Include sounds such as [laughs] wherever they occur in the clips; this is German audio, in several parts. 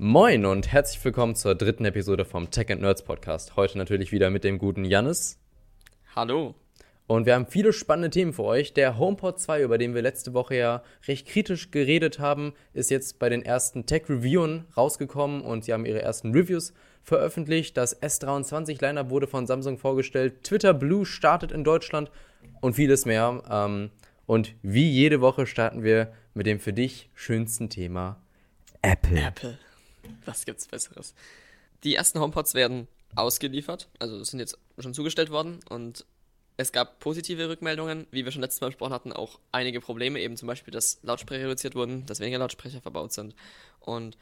Moin und herzlich willkommen zur dritten Episode vom Tech and Nerds Podcast. Heute natürlich wieder mit dem guten Jannis. Hallo. Und wir haben viele spannende Themen für euch. Der HomePod 2, über den wir letzte Woche ja recht kritisch geredet haben, ist jetzt bei den ersten Tech-Reviewen rausgekommen und sie haben ihre ersten Reviews veröffentlicht. Das S23 Lineup wurde von Samsung vorgestellt. Twitter Blue startet in Deutschland und vieles mehr. Ähm, und wie jede Woche starten wir mit dem für dich schönsten Thema Apple. Apple. Was gibt's Besseres? Die ersten HomePods werden ausgeliefert, also sind jetzt schon zugestellt worden und es gab positive Rückmeldungen, wie wir schon letztes Mal besprochen hatten, auch einige Probleme, eben zum Beispiel, dass Lautsprecher reduziert wurden, dass weniger Lautsprecher verbaut sind und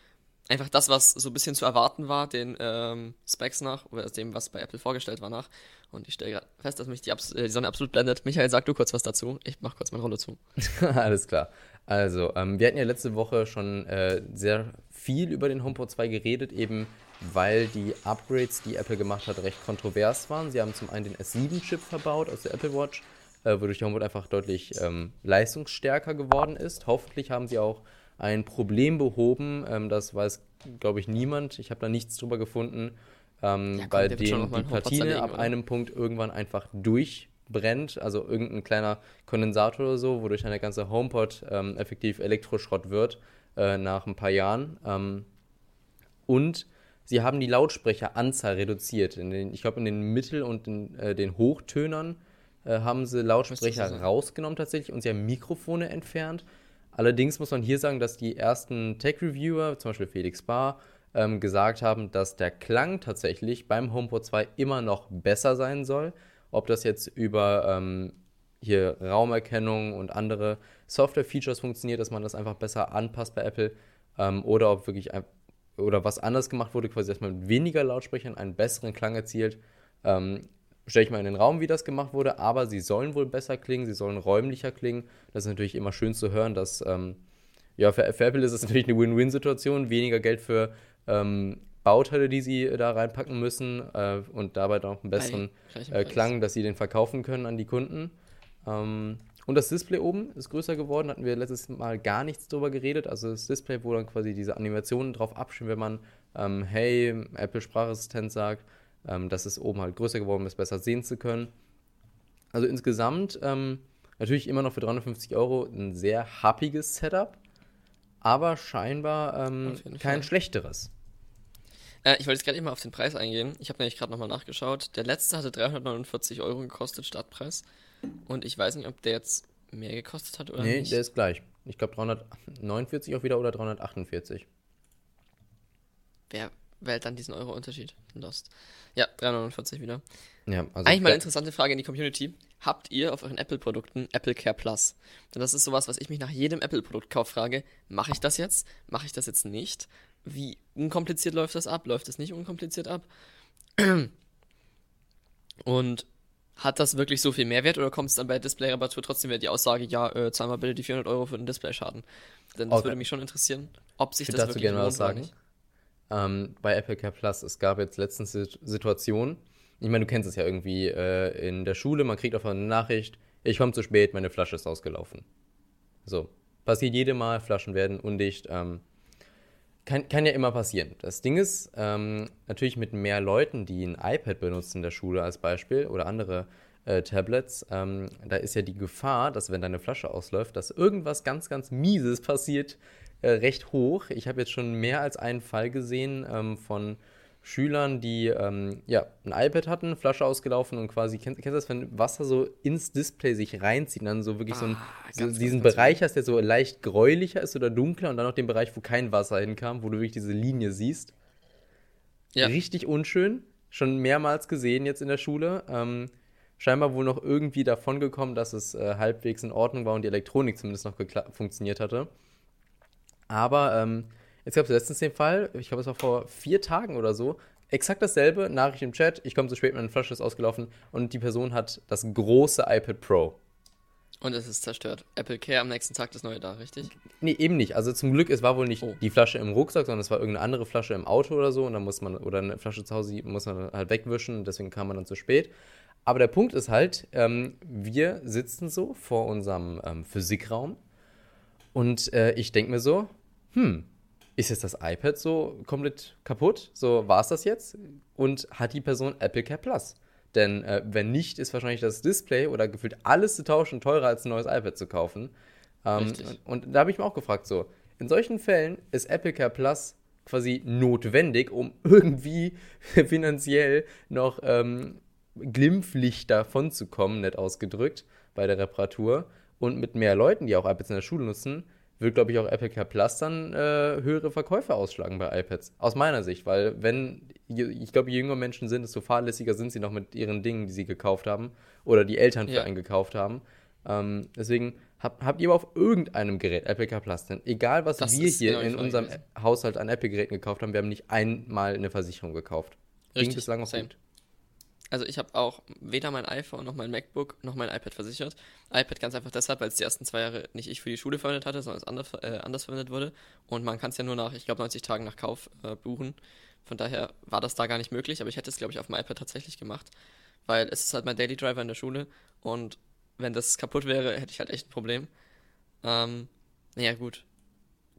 einfach das, was so ein bisschen zu erwarten war, den ähm, Specs nach, oder dem, was bei Apple vorgestellt war, nach. Und ich stelle gerade fest, dass mich die, Abs äh, die, Sonne absolut blendet. Michael, sag du kurz was dazu. Ich mach kurz meine Runde zu. [laughs] Alles klar. Also, ähm, wir hatten ja letzte Woche schon äh, sehr viel über den HomePod 2 geredet, eben weil die Upgrades, die Apple gemacht hat, recht kontrovers waren. Sie haben zum einen den S7-Chip verbaut aus der Apple Watch, äh, wodurch der HomePod einfach deutlich ähm, leistungsstärker geworden ist. Hoffentlich haben sie auch ein Problem behoben. Ähm, das weiß, glaube ich, niemand. Ich habe da nichts drüber gefunden, ähm, ja, bei dem die Platine ab einem Punkt irgendwann einfach durchbrennt. Also irgendein kleiner Kondensator oder so, wodurch dann der ganze HomePod ähm, effektiv Elektroschrott wird äh, nach ein paar Jahren. Ähm, und sie haben die Lautsprecheranzahl reduziert. Den, ich glaube, in den Mittel- und in, äh, den Hochtönern äh, haben sie Lautsprecher rausgenommen tatsächlich und sie haben Mikrofone entfernt. Allerdings muss man hier sagen, dass die ersten Tech-Reviewer, zum Beispiel Felix Barr, ähm, gesagt haben, dass der Klang tatsächlich beim HomePod 2 immer noch besser sein soll. Ob das jetzt über ähm, hier Raumerkennung und andere Software-Features funktioniert, dass man das einfach besser anpasst bei Apple, ähm, oder ob wirklich ein, oder was anders gemacht wurde, quasi dass man mit weniger Lautsprechern einen besseren Klang erzielt, ähm, stelle ich mal in den Raum, wie das gemacht wurde, aber sie sollen wohl besser klingen, sie sollen räumlicher klingen. Das ist natürlich immer schön zu hören, dass, ähm, ja, für, für, Apple ist es [laughs] natürlich eine Win-Win-Situation, weniger Geld für ähm, Bauteile, die sie da reinpacken müssen äh, und dabei noch einen besseren äh, Klang, dass sie den verkaufen können an die Kunden. Ähm, und das Display oben ist größer geworden, hatten wir letztes Mal gar nichts drüber geredet. Also das Display, wo dann quasi diese Animationen drauf abspielen, wenn man ähm, Hey, Apple Sprachassistent sagt ähm, dass es oben halt größer geworden ist, besser sehen zu können. Also insgesamt ähm, natürlich immer noch für 350 Euro ein sehr happiges Setup, aber scheinbar ähm, kein Fall. schlechteres. Äh, ich wollte jetzt gerade mal auf den Preis eingehen. Ich habe nämlich gerade nochmal nachgeschaut. Der letzte hatte 349 Euro gekostet, Startpreis. Und ich weiß nicht, ob der jetzt mehr gekostet hat oder nee, nicht. Nee, der ist gleich. Ich glaube 349 auch wieder oder 348. Wer wählt dann diesen Euro-Unterschied? Lost. Ja, 349 wieder. Ja, also Eigentlich mal eine interessante Frage in die Community. Habt ihr auf euren Apple-Produkten Apple Care Plus? Denn das ist sowas, was ich mich nach jedem Apple-Produktkauf frage. Mache ich das jetzt? Mache ich das jetzt nicht? Wie unkompliziert läuft das ab? Läuft es nicht unkompliziert ab? Und hat das wirklich so viel Mehrwert oder kommt es dann bei Display-Reparatur trotzdem wieder die Aussage, ja, äh, zahl mal bitte die 400 Euro für den Display-Schaden? Denn das okay. würde mich schon interessieren, ob sich das wirklich gerne was sagen. Ähm, bei Apple Care Plus. Es gab jetzt letztens Situationen, ich meine, du kennst es ja irgendwie äh, in der Schule, man kriegt auf eine Nachricht, ich komme zu spät, meine Flasche ist ausgelaufen. So, passiert jede Mal, Flaschen werden undicht. Ähm, kann, kann ja immer passieren. Das Ding ist, ähm, natürlich mit mehr Leuten, die ein iPad benutzen in der Schule als Beispiel oder andere äh, Tablets, ähm, da ist ja die Gefahr, dass wenn deine Flasche ausläuft, dass irgendwas ganz, ganz Mieses passiert, äh, recht hoch. Ich habe jetzt schon mehr als einen Fall gesehen ähm, von Schülern, die ähm, ja, ein iPad hatten, Flasche ausgelaufen und quasi, kennst, kennst du das, wenn Wasser so ins Display sich reinzieht und dann so wirklich ah, so, einen, so diesen ganz Bereich hast, der so leicht gräulicher ist oder dunkler und dann noch den Bereich, wo kein Wasser hinkam, wo du wirklich diese Linie siehst. Ja. Richtig unschön. Schon mehrmals gesehen jetzt in der Schule. Ähm, scheinbar wohl noch irgendwie davon gekommen, dass es äh, halbwegs in Ordnung war und die Elektronik zumindest noch funktioniert hatte. Aber ähm, jetzt gab es letztens den Fall, ich glaube, es war vor vier Tagen oder so, exakt dasselbe, Nachricht im Chat, ich komme zu spät, meine Flasche ist ausgelaufen und die Person hat das große iPad Pro. Und es ist zerstört. Apple Care am nächsten Tag das neue da, richtig? Nee, eben nicht. Also zum Glück, es war wohl nicht oh. die Flasche im Rucksack, sondern es war irgendeine andere Flasche im Auto oder so und dann muss man, oder eine Flasche zu Hause muss man halt wegwischen deswegen kam man dann zu spät. Aber der Punkt ist halt, ähm, wir sitzen so vor unserem ähm, Physikraum und äh, ich denke mir so, hm, ist jetzt das iPad so komplett kaputt? So war es das jetzt? Und hat die Person Apple Care Plus? Denn äh, wenn nicht, ist wahrscheinlich das Display oder gefühlt alles zu tauschen teurer als ein neues iPad zu kaufen. Ähm, und, und, da habe ich mir auch gefragt, so, in solchen Fällen ist Apple Care Plus quasi notwendig, um [laughs] irgendwie finanziell noch ähm, glimpflich davon zu kommen, nett ausgedrückt, bei der Reparatur. Und mit mehr Leuten, die auch iPads in der Schule nutzen, wird, glaube ich, auch Apple Care Plus dann äh, höhere Verkäufe ausschlagen bei iPads. Aus meiner Sicht, weil wenn, ich glaube, je jünger Menschen sind, desto fahrlässiger sind sie noch mit ihren Dingen, die sie gekauft haben oder die Eltern für ja. einen gekauft haben. Ähm, deswegen hab, habt ihr auf irgendeinem Gerät Apple Car Plus denn? Egal, was das wir hier in unserem. Haushalt an Apple-Geräten gekauft haben, wir haben nicht einmal eine Versicherung gekauft. Richtig, Ging bislang auch gut. Also ich habe auch weder mein iPhone noch mein MacBook noch mein iPad versichert. iPad ganz einfach deshalb, weil es die ersten zwei Jahre nicht ich für die Schule verwendet hatte, sondern es anders, äh, anders verwendet wurde. Und man kann es ja nur nach, ich glaube, 90 Tagen nach Kauf äh, buchen. Von daher war das da gar nicht möglich, aber ich hätte es, glaube ich, auf dem iPad tatsächlich gemacht. Weil es ist halt mein Daily Driver in der Schule und wenn das kaputt wäre, hätte ich halt echt ein Problem. Ähm, naja, gut.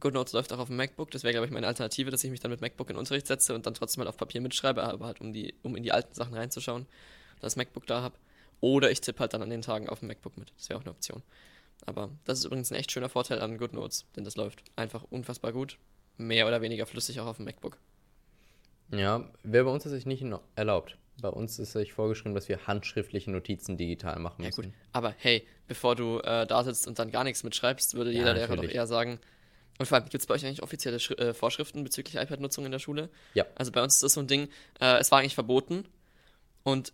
GoodNotes läuft auch auf dem MacBook, das wäre, glaube ich, meine Alternative, dass ich mich dann mit MacBook in Unterricht setze und dann trotzdem mal auf Papier mitschreibe, aber halt um, die, um in die alten Sachen reinzuschauen, das MacBook da habe. Oder ich tippe halt dann an den Tagen auf dem MacBook mit. Das wäre auch eine Option. Aber das ist übrigens ein echt schöner Vorteil an GoodNotes, denn das läuft einfach unfassbar gut. Mehr oder weniger flüssig auch auf dem MacBook. Ja, wäre bei uns tatsächlich nicht erlaubt. Bei uns ist euch vorgeschrieben, dass wir handschriftliche Notizen digital machen müssen. Ja, gut. Aber hey, bevor du äh, da sitzt und dann gar nichts mitschreibst, würde jeder ja, Lehrer doch eher sagen. Und vor allem, gibt es bei euch eigentlich offizielle Schri äh, Vorschriften bezüglich iPad-Nutzung in der Schule? Ja. Also bei uns ist das so ein Ding, äh, es war eigentlich verboten. Und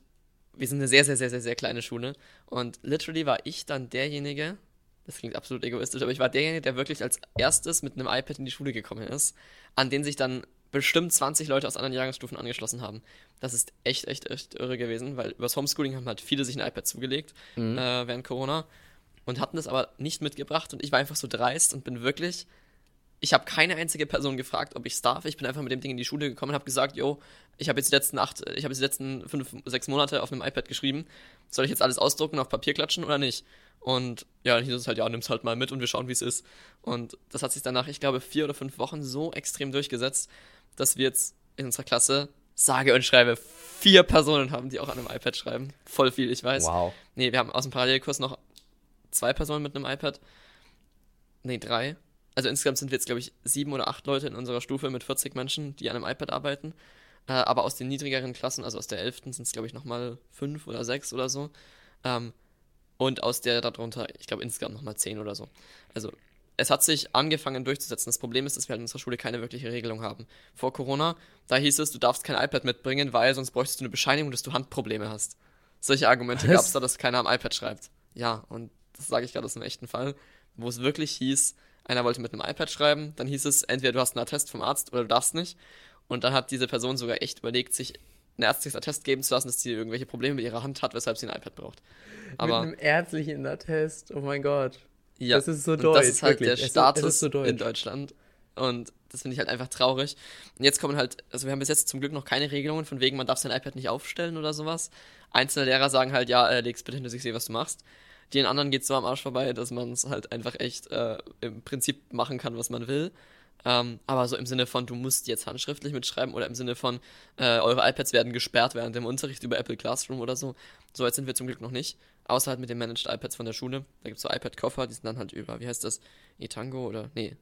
wir sind eine sehr, sehr, sehr, sehr, sehr kleine Schule. Und literally war ich dann derjenige, das klingt absolut egoistisch, aber ich war derjenige, der wirklich als erstes mit einem iPad in die Schule gekommen ist, an den sich dann bestimmt 20 Leute aus anderen Jahrgangsstufen angeschlossen haben. Das ist echt, echt, echt irre gewesen, weil übers Homeschooling haben halt viele sich ein iPad zugelegt mhm. äh, während Corona und hatten das aber nicht mitgebracht und ich war einfach so dreist und bin wirklich ich habe keine einzige Person gefragt, ob ich es darf. Ich bin einfach mit dem Ding in die Schule gekommen und habe gesagt, yo, ich habe jetzt die letzten acht, ich habe jetzt die letzten fünf, sechs Monate auf einem iPad geschrieben. Soll ich jetzt alles ausdrucken, auf Papier klatschen oder nicht? Und ja, dann hieß es halt, ja, nimm's halt mal mit und wir schauen, wie es ist. Und das hat sich danach, ich glaube, vier oder fünf Wochen so extrem durchgesetzt, dass wir jetzt in unserer Klasse sage und schreibe vier Personen haben, die auch an einem iPad schreiben. Voll viel, ich weiß. Wow. Nee, wir haben aus dem Parallelkurs noch zwei Personen mit einem iPad. Nee, drei. Also insgesamt sind wir jetzt, glaube ich, sieben oder acht Leute in unserer Stufe mit 40 Menschen, die an einem iPad arbeiten. Äh, aber aus den niedrigeren Klassen, also aus der 11. sind es, glaube ich, nochmal fünf oder sechs oder so. Ähm, und aus der darunter, ich glaube, insgesamt nochmal zehn oder so. Also es hat sich angefangen durchzusetzen. Das Problem ist, dass wir halt in unserer Schule keine wirkliche Regelung haben. Vor Corona, da hieß es, du darfst kein iPad mitbringen, weil sonst bräuchtest du eine Bescheinigung, dass du Handprobleme hast. Solche Argumente gab es da, dass keiner am iPad schreibt. Ja, und das sage ich gerade aus einem echten Fall, wo es wirklich hieß, einer wollte mit einem iPad schreiben, dann hieß es, entweder du hast einen Attest vom Arzt oder du darfst nicht. Und dann hat diese Person sogar echt überlegt, sich ein ärztliches Attest geben zu lassen, dass sie irgendwelche Probleme mit ihrer Hand hat, weshalb sie ein iPad braucht. Aber mit einem ärztlichen Attest, oh mein Gott. Ja, das ist so deutsch. Das ist halt wirklich. der Status so in Deutschland. Und das finde ich halt einfach traurig. Und jetzt kommen halt, also wir haben bis jetzt zum Glück noch keine Regelungen, von wegen, man darf sein iPad nicht aufstellen oder sowas. Einzelne Lehrer sagen halt, ja, äh, leg's bitte hin, dass ich sehe, was du machst. Den anderen geht so am Arsch vorbei, dass man es halt einfach echt äh, im Prinzip machen kann, was man will. Ähm, aber so im Sinne von, du musst jetzt handschriftlich mitschreiben oder im Sinne von, äh, eure iPads werden gesperrt während dem Unterricht über Apple Classroom oder so. So weit sind wir zum Glück noch nicht. Außer halt mit den Managed iPads von der Schule. Da gibt es so iPad-Koffer, die sind dann halt über, wie heißt das? eTango oder, nee.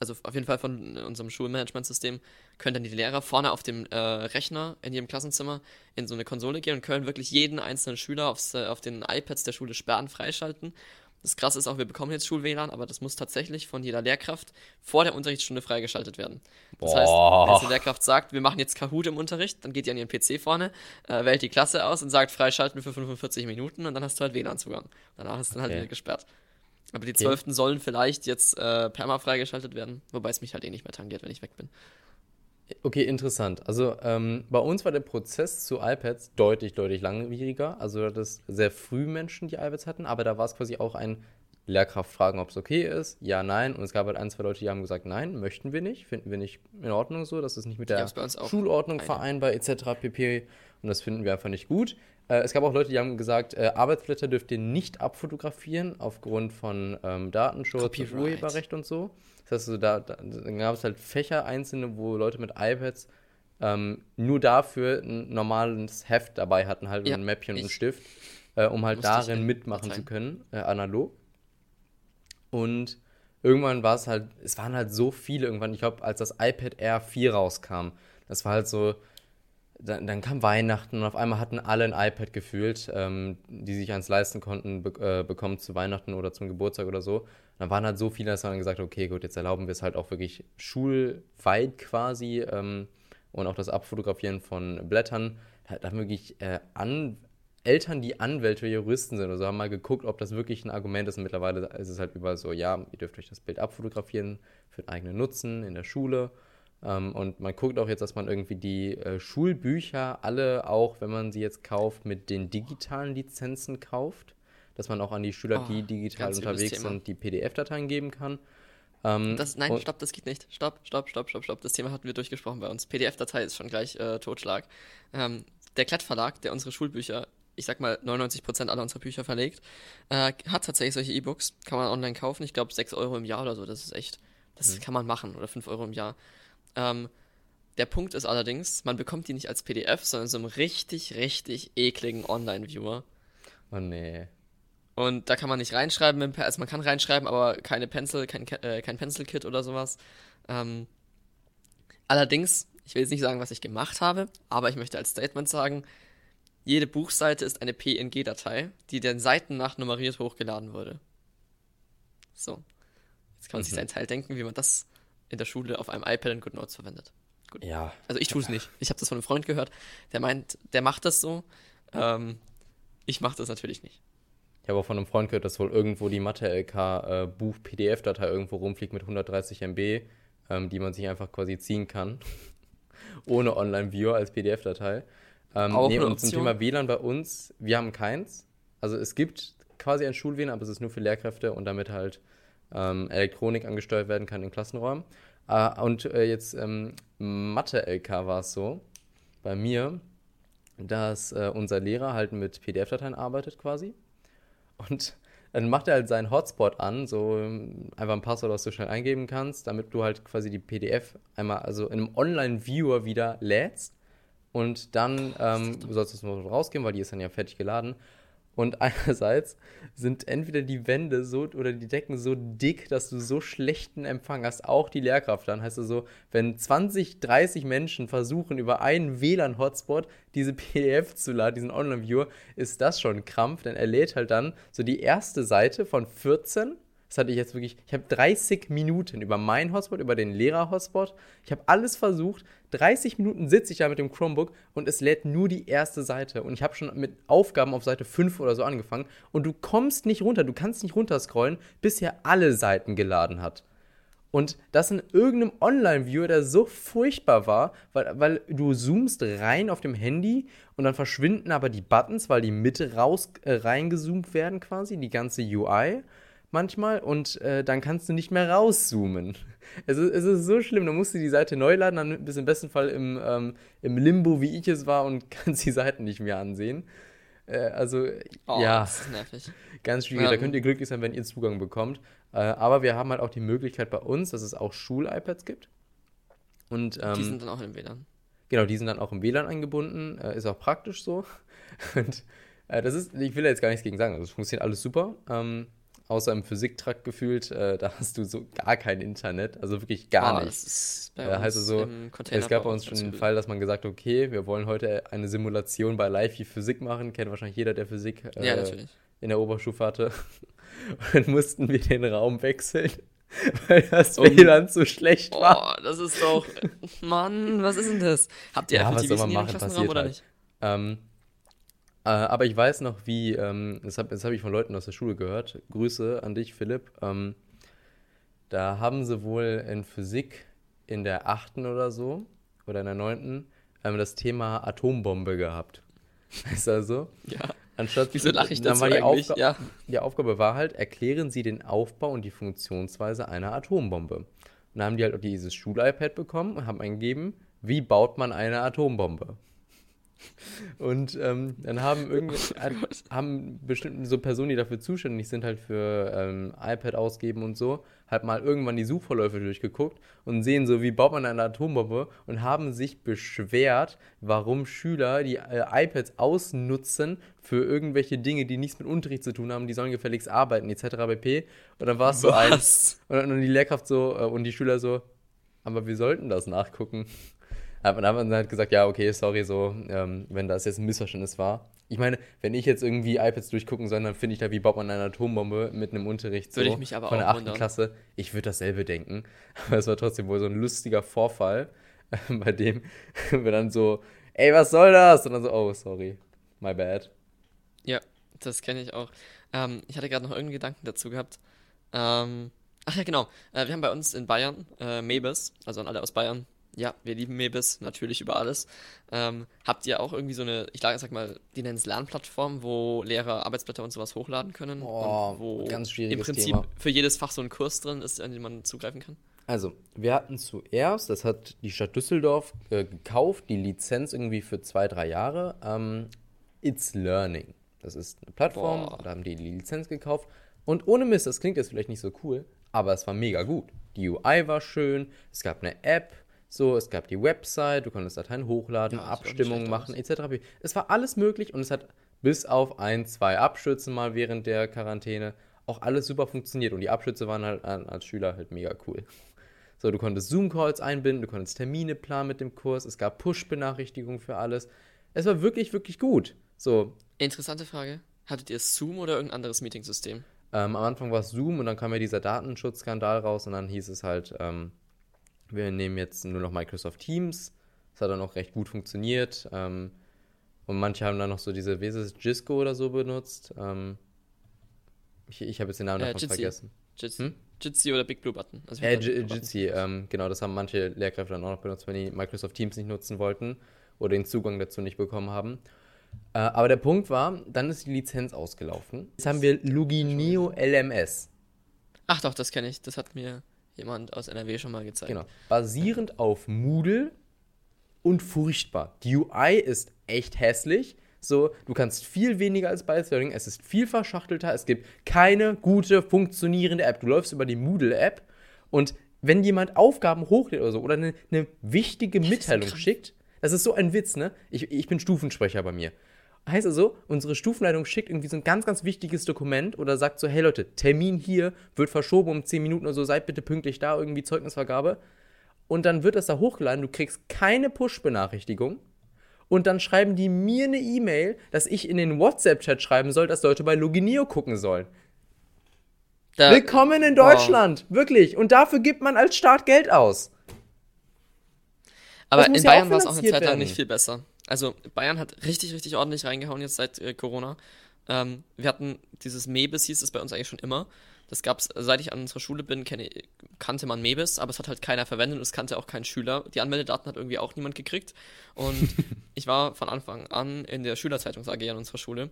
Also auf jeden Fall von unserem Schulmanagementsystem können dann die Lehrer vorne auf dem äh, Rechner in jedem Klassenzimmer in so eine Konsole gehen und können wirklich jeden einzelnen Schüler aufs, äh, auf den iPads der Schule sperren freischalten das Krasse ist auch, wir bekommen jetzt Schul-WLAN, aber das muss tatsächlich von jeder Lehrkraft vor der Unterrichtsstunde freigeschaltet werden. Das Boah. heißt, wenn die Lehrkraft sagt, wir machen jetzt Kahoot im Unterricht, dann geht die an ihren PC vorne, äh, wählt die Klasse aus und sagt, freischalten für 45 Minuten und dann hast du halt WLAN-Zugang. Danach ist dann halt wieder gesperrt. Aber die Zwölften okay. sollen vielleicht jetzt äh, perma freigeschaltet werden, wobei es mich halt eh nicht mehr tangiert, wenn ich weg bin. Okay, interessant. Also ähm, bei uns war der Prozess zu iPads deutlich, deutlich langwieriger. Also das sehr früh Menschen, die iPads hatten, aber da war es quasi auch ein Lehrkraft fragen, ob es okay ist. Ja, nein. Und es gab halt ein, zwei Leute, die haben gesagt, nein, möchten wir nicht, finden wir nicht in Ordnung so. Das ist nicht mit der Schulordnung vereinbar etc. pp. Und das finden wir einfach nicht gut. Äh, es gab auch Leute, die haben gesagt, äh, Arbeitsblätter dürft ihr nicht abfotografieren aufgrund von ähm, Datenschutz Urheberrecht und so. Das heißt, also, da, da dann gab es halt Fächer einzelne, wo Leute mit iPads ähm, nur dafür ein normales Heft dabei hatten, halt Ja, ein Mäppchen und einen Stift, äh, um halt darin in mitmachen zu können, äh, analog. Und irgendwann war es halt, es waren halt so viele irgendwann, ich glaube, als das iPad Air 4 rauskam, das war halt so, dann, dann kam Weihnachten und auf einmal hatten alle ein iPad gefühlt, ähm, die sich eins leisten konnten, be äh, bekommen zu Weihnachten oder zum Geburtstag oder so. Und dann waren halt so viele, dass man gesagt hat, okay, gut, jetzt erlauben wir es halt auch wirklich schulweit quasi ähm, und auch das Abfotografieren von Blättern. Da, da haben wirklich äh, an, Eltern, die Anwälte, Juristen sind oder so, haben mal geguckt, ob das wirklich ein Argument ist. Und mittlerweile ist es halt überall so, ja, ihr dürft euch das Bild abfotografieren für den eigenen Nutzen in der Schule. Ähm, und man guckt auch jetzt, dass man irgendwie die äh, Schulbücher alle auch, wenn man sie jetzt kauft, mit den digitalen Lizenzen kauft. Dass man auch an die Schüler, Oh, die digital unterwegs sind, die PDF-Dateien geben kann. Ähm, Das, nein, stopp, das geht nicht. Stopp, stopp, stopp, stopp, stopp. Das Thema hatten wir durchgesprochen bei uns. PDF-Datei ist schon gleich äh, Totschlag. Ähm, der Klett-Verlag, der unsere Schulbücher, ich sag mal 99% aller unserer Bücher verlegt, äh, hat tatsächlich solche E-Books. Kann man online kaufen. Ich glaube 6 Euro im Jahr oder so. Das ist echt, das Mhm. kann man machen. Oder 5 Euro im Jahr. Ähm, der Punkt ist allerdings, man bekommt die nicht als PDF, sondern so einem richtig, richtig ekligen Online-Viewer. Oh nee. Und da kann man nicht reinschreiben, also man kann reinschreiben, aber keine Pencil, kein, Ke- äh, kein Pencil-Kit oder sowas. Ähm, allerdings, ich will jetzt nicht sagen, was ich gemacht habe, aber ich möchte als Statement sagen, jede Buchseite ist eine PNG-Datei, die den Seiten nach nummeriert hochgeladen wurde. So. Jetzt kann man sich Mhm. seinen Teil denken, wie man das in der Schule auf einem iPad in GoodNotes verwendet. Ja. Also ich tue es nicht. Ich habe das von einem Freund gehört, der meint, der macht das so. Ähm, ich mache das natürlich nicht. Ich habe auch von einem Freund gehört, dass wohl irgendwo die Mathe-LK-Buch-PDF-Datei irgendwo rumfliegt mit 130 MB, ähm, die man sich einfach quasi ziehen kann. [laughs] Ohne Online-Viewer als PDF-Datei. Ähm, Auch nee, eine und zum. Thema WLAN bei uns, wir haben keins. Also es gibt quasi ein Schul-WLAN, aber es ist nur für Lehrkräfte und damit halt ähm, Elektronik angesteuert werden kann in Klassenräumen. Äh, und äh, jetzt ähm, Mathe-LK war es so, bei mir, dass äh, unser Lehrer halt mit PDF-Dateien arbeitet quasi. Und dann macht er halt seinen Hotspot an, so ähm, einfach ein Passwort, was du schnell eingeben kannst, damit du halt quasi die PDF einmal, also in einem Online-Viewer wieder lädst. Und dann ähm, sollst du es nur rausgehen, weil die ist dann ja fertig geladen. Und einerseits sind entweder die Wände so oder die Decken so dick, dass du so schlechten Empfang hast, auch die Lehrkraft dann. Heißt also, wenn 20, 30 Menschen versuchen, über einen WLAN-Hotspot diese PDF zu laden, diesen Online-Viewer, ist das schon Krampf, denn er lädt halt dann so die erste Seite von 14. Das hatte ich jetzt wirklich, ich habe 30 Minuten über meinen Hotspot, über den Lehrer-Hotspot. Ich habe alles versucht. 30 Minuten sitze ich da mit dem Chromebook und es lädt nur die erste Seite. Und ich habe schon mit Aufgaben auf Seite 5 oder so angefangen. Und du kommst nicht runter, du kannst nicht runterscrollen, bis er alle Seiten geladen hat. Und das in irgendeinem Online-Viewer, der so furchtbar war, weil, weil du zoomst rein auf dem Handy und dann verschwinden aber die Buttons, weil die Mitte raus äh, reingezoomt werden quasi, die ganze UI manchmal und äh, dann kannst du nicht mehr rauszoomen. [laughs] Es ist, es ist so schlimm, dann musst du die Seite neu laden, dann bist du im besten Fall im, ähm, im Limbo, wie ich es war und [laughs] kannst die Seiten nicht mehr ansehen. Äh, also, Oh, ja. Das ist nervig. Ganz schwierig. Ja. Da könnt ihr glücklich sein, wenn ihr Zugang bekommt. Äh, aber wir haben halt auch die Möglichkeit bei uns, dass es auch Schul-iPads gibt. Und ähm, Die sind dann auch im WLAN. genau, die sind dann auch im WLAN eingebunden. Äh, ist auch praktisch so. [laughs] Und äh, das ist, ich will da jetzt gar nichts gegen sagen. Also es funktioniert alles super. Ähm, außer im Physiktrakt gefühlt, äh, da [laughs] hast du so gar kein Internet. Also wirklich gar nicht. Das ist bei Ja, heißt uns also, im Es gab bei uns schon den Fall, dass man gesagt hat, okay, wir wollen heute eine Simulation bei Live wie Physik machen. Kennt wahrscheinlich jeder, der Physik äh, Ja, in der Oberstufe hatte. [laughs] Und dann mussten wir den Raum wechseln, [laughs] weil das Um- WLAN so schlecht war. Boah, das ist doch. Mann, was ist denn das? Habt ihr Ja, Apple TVs man in machen? Klassenraum Passiert oder halt. nicht? Ähm, äh, aber ich weiß noch, wie, ähm, das habe hab ich von Leuten aus der Schule gehört. Grüße an dich, Philipp. Ähm, da haben sie wohl in Physik in der achten oder so, oder in der neunten, ähm, das Thema Atombombe gehabt. [laughs] Ist also, Ja. anstatt Wieso lache ich dazu die eigentlich? Aufga- Ja. Die Aufgabe war halt, erklären Sie den Aufbau und die Funktionsweise einer Atombombe. Und dann haben die halt auch dieses Schul-iPad bekommen und haben eingegeben, wie baut man eine Atombombe. Und ähm, dann haben irgendwie haben bestimmt so Personen, die dafür zuständig sind, halt für ähm, iPad ausgeben und so, halt mal irgendwann die Suchverläufe durchgeguckt und sehen so, wie baut man eine Atombombe und haben sich beschwert, warum Schüler die äh, iPads ausnutzen für irgendwelche Dinge, die nichts mit Unterricht zu tun haben, die sollen gefälligst arbeiten, etc. pp. Und dann war es so eins. Und dann die Lehrkraft so äh, und die Schüler so, aber wir sollten das nachgucken. Aber dann haben wir halt gesagt, ja, okay, sorry, so, ähm, wenn das jetzt ein Missverständnis war. Ich meine, wenn ich jetzt irgendwie iPads durchgucken soll, dann finde ich da, wie baut man eine Atombombe mit einem Unterricht so Würde ich mich aber von der 8. wundern. Klasse. Ich würde dasselbe denken. [laughs] Aber es war trotzdem wohl so ein lustiger Vorfall, [laughs] bei dem [laughs] wir dann so, ey, was soll das? Und dann so, oh, sorry, my bad. Ja, das kenne ich auch. Ähm, ich hatte gerade noch irgendeinen Gedanken dazu gehabt. Ähm, ach ja, genau. Äh, wir haben bei uns in Bayern äh, Mebis, also an alle aus Bayern. Ja, wir lieben Mebis, natürlich über alles. Ähm, habt ihr auch irgendwie so eine, ich sag mal, die nennen es Lernplattform, wo Lehrer Arbeitsblätter und sowas hochladen können? Oh, und wo ganz schwieriges im Prinzip Thema. für jedes Fach so ein Kurs drin ist, an den man zugreifen kann? Also, wir hatten zuerst, das hat die Stadt Düsseldorf äh, gekauft, die Lizenz irgendwie für zwei, drei Jahre. Ähm, It's Learning. Das ist eine Plattform, Boah. da haben die die Lizenz gekauft. Und ohne Mist, das klingt jetzt vielleicht nicht so cool, aber es war mega gut. Die UI war schön, es gab eine App, so, es gab die Website, du konntest Dateien hochladen, Ja, Abstimmungen machen, etc. Es war alles möglich und es hat bis auf ein, zwei Abstürze mal während der Quarantäne auch alles super funktioniert. Und die Abstürze waren halt als Schüler halt mega cool. So, du konntest Zoom-Calls einbinden, du konntest Termine planen mit dem Kurs, es gab Push-Benachrichtigungen für alles. Es war wirklich, wirklich gut. So, Interessante Frage. Hattet ihr Zoom oder irgendein anderes Meetingsystem? ähm, am Anfang war es Zoom und dann kam ja dieser Datenschutzskandal raus und dann hieß es halt, ähm, wir nehmen jetzt nur noch Microsoft Teams. Das hat dann auch recht gut funktioniert. Ähm, und manche haben dann noch so diese, wie ist es, Gisco oder so benutzt. Ähm, ich ich habe jetzt den Namen Äh, davon Jitsi. vergessen. Jitsi, Hm? Jitsi oder Big Blue Button? Also Äh. Jitsi, ähm, genau, das haben manche Lehrkräfte dann auch noch benutzt, wenn die Microsoft Teams nicht nutzen wollten oder den Zugang dazu nicht bekommen haben. Äh, aber der Punkt war, dann ist die Lizenz ausgelaufen. Jetzt haben wir Lugineo LMS. Ach doch, das kenne ich. Das hat mir jemand aus NRW schon mal gezeigt. Genau. Basierend auf Moodle und furchtbar. Die UI ist echt hässlich. So, du kannst viel weniger als bei Learning. Es ist viel verschachtelter. Es gibt keine gute, funktionierende App. Du läufst über die Moodle-App und wenn jemand Aufgaben hochlädt oder so oder eine, eine wichtige Mitteilung schickt, das ist so ein Witz, ne? Ich, ich bin Stufensprecher bei mir. Heißt also, unsere Stufenleitung schickt irgendwie so ein ganz, ganz wichtiges Dokument oder sagt so, hey Leute, Termin hier wird verschoben um 10 Minuten oder so, seid bitte pünktlich da, irgendwie Zeugnisvergabe. Und dann wird das da hochgeladen, du kriegst keine Push-Benachrichtigung. Und dann schreiben die mir eine E-Mail, dass ich in den WhatsApp-Chat schreiben soll, dass Leute bei Logineo gucken sollen. Da, Willkommen in wow. Deutschland, wirklich. Und dafür gibt man als Staat Geld aus. Aber in ja Bayern war es auch eine Zeit lang nicht viel besser. Also Bayern hat richtig, richtig ordentlich reingehauen jetzt seit äh, Corona. Ähm, wir hatten dieses Mebis, hieß es bei uns eigentlich schon immer. Das gab's, seit ich an unserer Schule bin, kenne, kannte man Mebis, aber es hat halt keiner verwendet und es kannte auch kein Schüler. Die Anmeldedaten hat irgendwie auch niemand gekriegt. Und [laughs] ich war von Anfang an in der Schülerzeitungs AG an unserer Schule.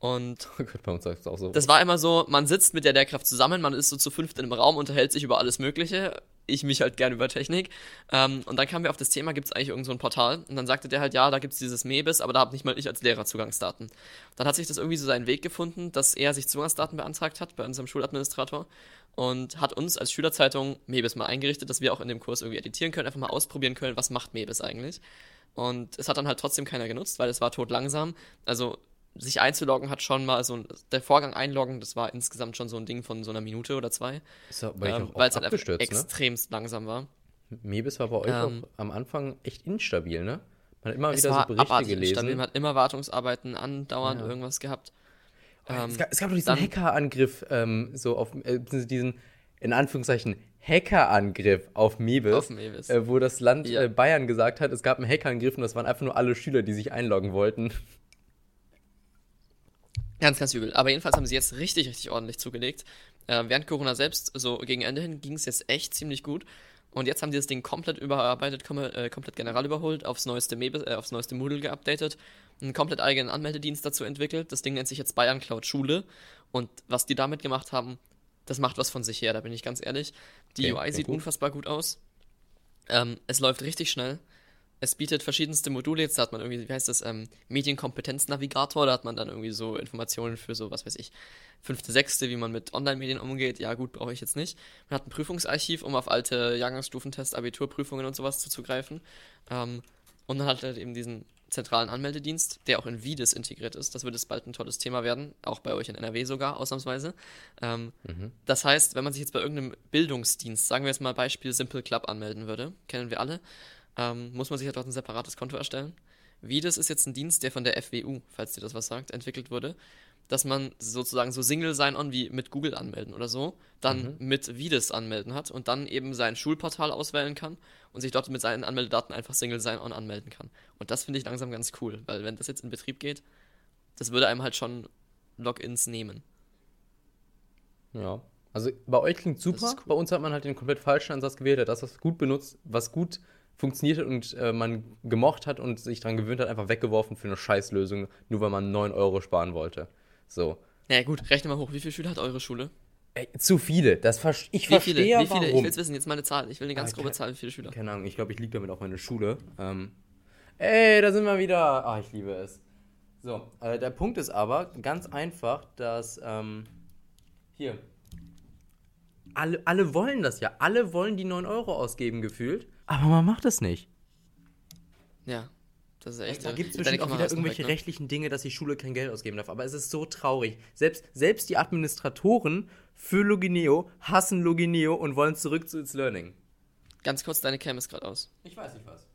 Und [laughs] Oh Gott, bei uns es auch so. das war immer so, man sitzt mit der Lehrkraft zusammen, man ist so zu fünft in einem Raum, unterhält sich über alles Mögliche. Ich mich halt gerne über Technik. Ähm, und dann kamen wir auf das Thema, gibt es eigentlich irgend so ein Portal? Und dann sagte der halt, ja, da gibt es dieses Mebis, aber da habe nicht mal ich als Lehrer Zugangsdaten. Dann hat sich das irgendwie so seinen Weg gefunden, dass er sich Zugangsdaten beantragt hat bei unserem Schuladministrator und hat uns als Schülerzeitung Mebis mal eingerichtet, dass wir auch in dem Kurs irgendwie editieren können, einfach mal ausprobieren können, was macht Mebis eigentlich. Und es hat dann halt trotzdem keiner genutzt, weil es war tot langsam. Also sich einzuloggen hat schon mal so ein, der Vorgang einloggen, das war insgesamt schon so ein Ding von so einer Minute oder zwei, ja ähm, weil oft es halt einfach ne? extremst langsam war. Mebis war bei euch Ähm, auch am Anfang echt instabil, ne? Man hat immer wieder so Berichte gelesen. instabil, man hat immer Wartungsarbeiten andauernd Ja. irgendwas gehabt. Oh, Ähm, es, gab, es gab doch diesen Hackerangriff, ähm, so auf, äh, diesen, in Anführungszeichen, Hackerangriff auf Mebis, Auf Mebis. Äh, wo das Land Ja. äh, Bayern gesagt hat, es gab einen Hackerangriff und das waren einfach nur alle Schüler, die sich einloggen wollten. Ganz, ganz übel. Aber jedenfalls haben sie jetzt richtig, richtig ordentlich zugelegt. Äh, während Corona selbst, so gegen Ende hin, ging es jetzt echt ziemlich gut. Und jetzt haben die das Ding komplett überarbeitet, kom äh, komplett general überholt, aufs neueste, Mebis, äh, aufs neueste Moodle geupdatet, einen komplett eigenen Anmeldedienst dazu entwickelt. Das Ding nennt sich jetzt Bayern Cloud Schule. Und was die damit gemacht haben, das macht was von sich her, da bin ich ganz ehrlich. Die Okay, UI sieht gut. unfassbar gut aus. Ähm, es läuft richtig schnell. Es bietet verschiedenste Module. Jetzt hat man irgendwie, wie heißt das, ähm, Medienkompetenznavigator. Da hat man dann irgendwie so Informationen für so, was weiß ich, fünfte, sechste, wie man mit Online-Medien umgeht. Ja, gut, brauche ich jetzt nicht. Man hat ein Prüfungsarchiv, um auf alte Jahrgangsstufentests, Abiturprüfungen und sowas zuzugreifen. Ähm, und dann hat er eben diesen zentralen Anmeldedienst, der auch in Vides integriert ist. Das wird jetzt bald ein tolles Thema werden, auch bei euch in NRW sogar, ausnahmsweise. Ähm, mhm. Das heißt, wenn man sich jetzt bei irgendeinem Bildungsdienst, sagen wir jetzt mal Beispiel Simple Club anmelden würde, kennen wir alle, ähm, muss man sich ja dort ein separates Konto erstellen. Vides ist jetzt ein Dienst, der von der FWU, falls dir das was sagt, entwickelt wurde dass man sozusagen so Single Sign-On wie mit Google anmelden oder so, dann mhm. mit Vides anmelden hat und dann eben sein Schulportal auswählen kann und sich dort mit seinen Anmeldedaten einfach Single Sign-On anmelden kann. Und das finde ich langsam ganz cool, weil wenn das jetzt in Betrieb geht, das würde einem halt schon Logins nehmen. Ja. Also bei euch klingt super, cool. bei uns hat man halt den komplett falschen Ansatz gewählt, das, was gut benutzt, was gut funktioniert hat und äh, man gemocht hat und sich daran gewöhnt hat, einfach weggeworfen für eine Scheißlösung, nur weil man 9 Euro sparen wollte. So. Ja, gut, rechne mal hoch. Wie viele Schüler hat eure Schule? Ey, zu viele. Das ver ich wie verstehe viele? Ja, wie viele? Warum. Ich will es wissen, jetzt mal eine Zahl. Ich will eine ganz ah, grobe Zahl, wie viele Schüler. Keine Ahnung, ich glaube, ich liege damit auf meine Schule. Ähm, ey, da sind wir wieder. Ah, ich liebe es. So, äh, der Punkt ist aber ganz einfach, dass ähm, hier. Alle, alle wollen das ja. Alle wollen die 9 Euro ausgeben, gefühlt. Aber man macht es nicht. Ja. Das ist echt. Da gibt es bestimmt auch wieder irgendwelche weg, ne? rechtlichen Dinge, dass die Schule kein Geld ausgeben darf. Aber es ist so traurig. Selbst, selbst die Administratoren für Logineo hassen Logineo und wollen zurück zu It's Learning. Ganz kurz, deine Cam ist gerade aus. Ich weiß nicht was.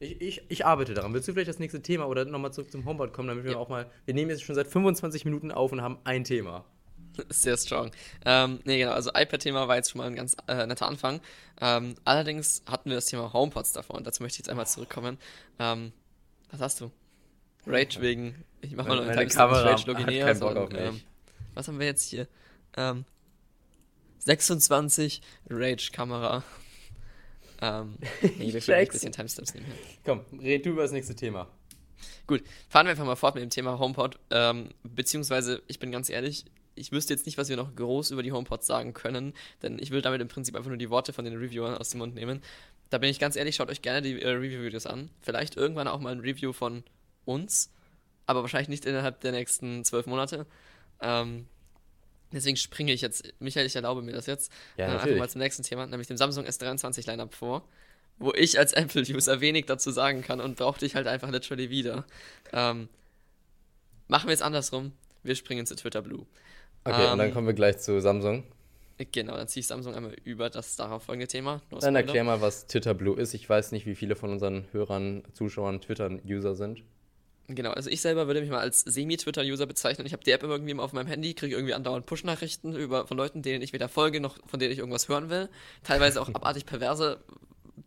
Ich, ich, ich arbeite daran. Willst du vielleicht das nächste Thema oder nochmal zurück zum Homeboard kommen, damit wir ja. auch mal. Wir nehmen jetzt schon seit 25 Minuten auf und haben ein Thema. [laughs] Sehr strong. Ähm, nee, genau, also iPad-Thema war jetzt schon mal ein ganz äh, netter Anfang. Ähm, allerdings hatten wir das Thema HomePods davor und dazu möchte ich jetzt einmal zurückkommen. Ähm, was hast du? Rage wegen. Ich mach mal noch kleine Kamera. Rage Loginea. Keinen Bock. Ähm, was haben wir jetzt hier? 26 ähm, Rage-Kamera. Ähm, [laughs] nee, wir ein bisschen Timestamps nehmen. Komm, red du über das nächste Thema. Gut, fahren wir einfach mal fort mit dem Thema HomePod. Ähm, beziehungsweise, ich bin ganz ehrlich, ich wüsste jetzt nicht, was wir noch groß über die HomePods sagen können, denn ich will damit im Prinzip einfach nur die Worte von den Reviewern aus dem Mund nehmen. Da bin ich ganz ehrlich, schaut euch gerne die äh, Review-Videos an. Vielleicht irgendwann auch mal ein Review von uns, aber wahrscheinlich nicht innerhalb der nächsten zwölf Monate. Ähm, deswegen springe ich jetzt, Michael, ich erlaube mir das jetzt, ja, äh, einfach mal zum nächsten Thema, nämlich dem Samsung S23 Lineup vor, wo ich als [laughs] Apple-User wenig dazu sagen kann und brauchte ich halt einfach literally wieder. Ähm, machen wir es andersrum. Wir springen zu Twitter Blue. Okay, ähm, und dann ähm, kommen wir gleich zu Samsung. Genau, dann ziehe ich Samsung einmal über das darauf folgende Thema. dann erklär mal, was Twitter Blue ist. Ich weiß nicht, wie viele von unseren Hörern, Zuschauern Twitter-User sind. Genau, also ich selber würde mich mal als Semi-Twitter-User bezeichnen. Ich habe die App immer irgendwie auf meinem Handy, kriege irgendwie andauernd Push-Nachrichten von Leuten, denen ich weder folge, noch von denen ich irgendwas hören will. Teilweise auch [laughs] abartig perverse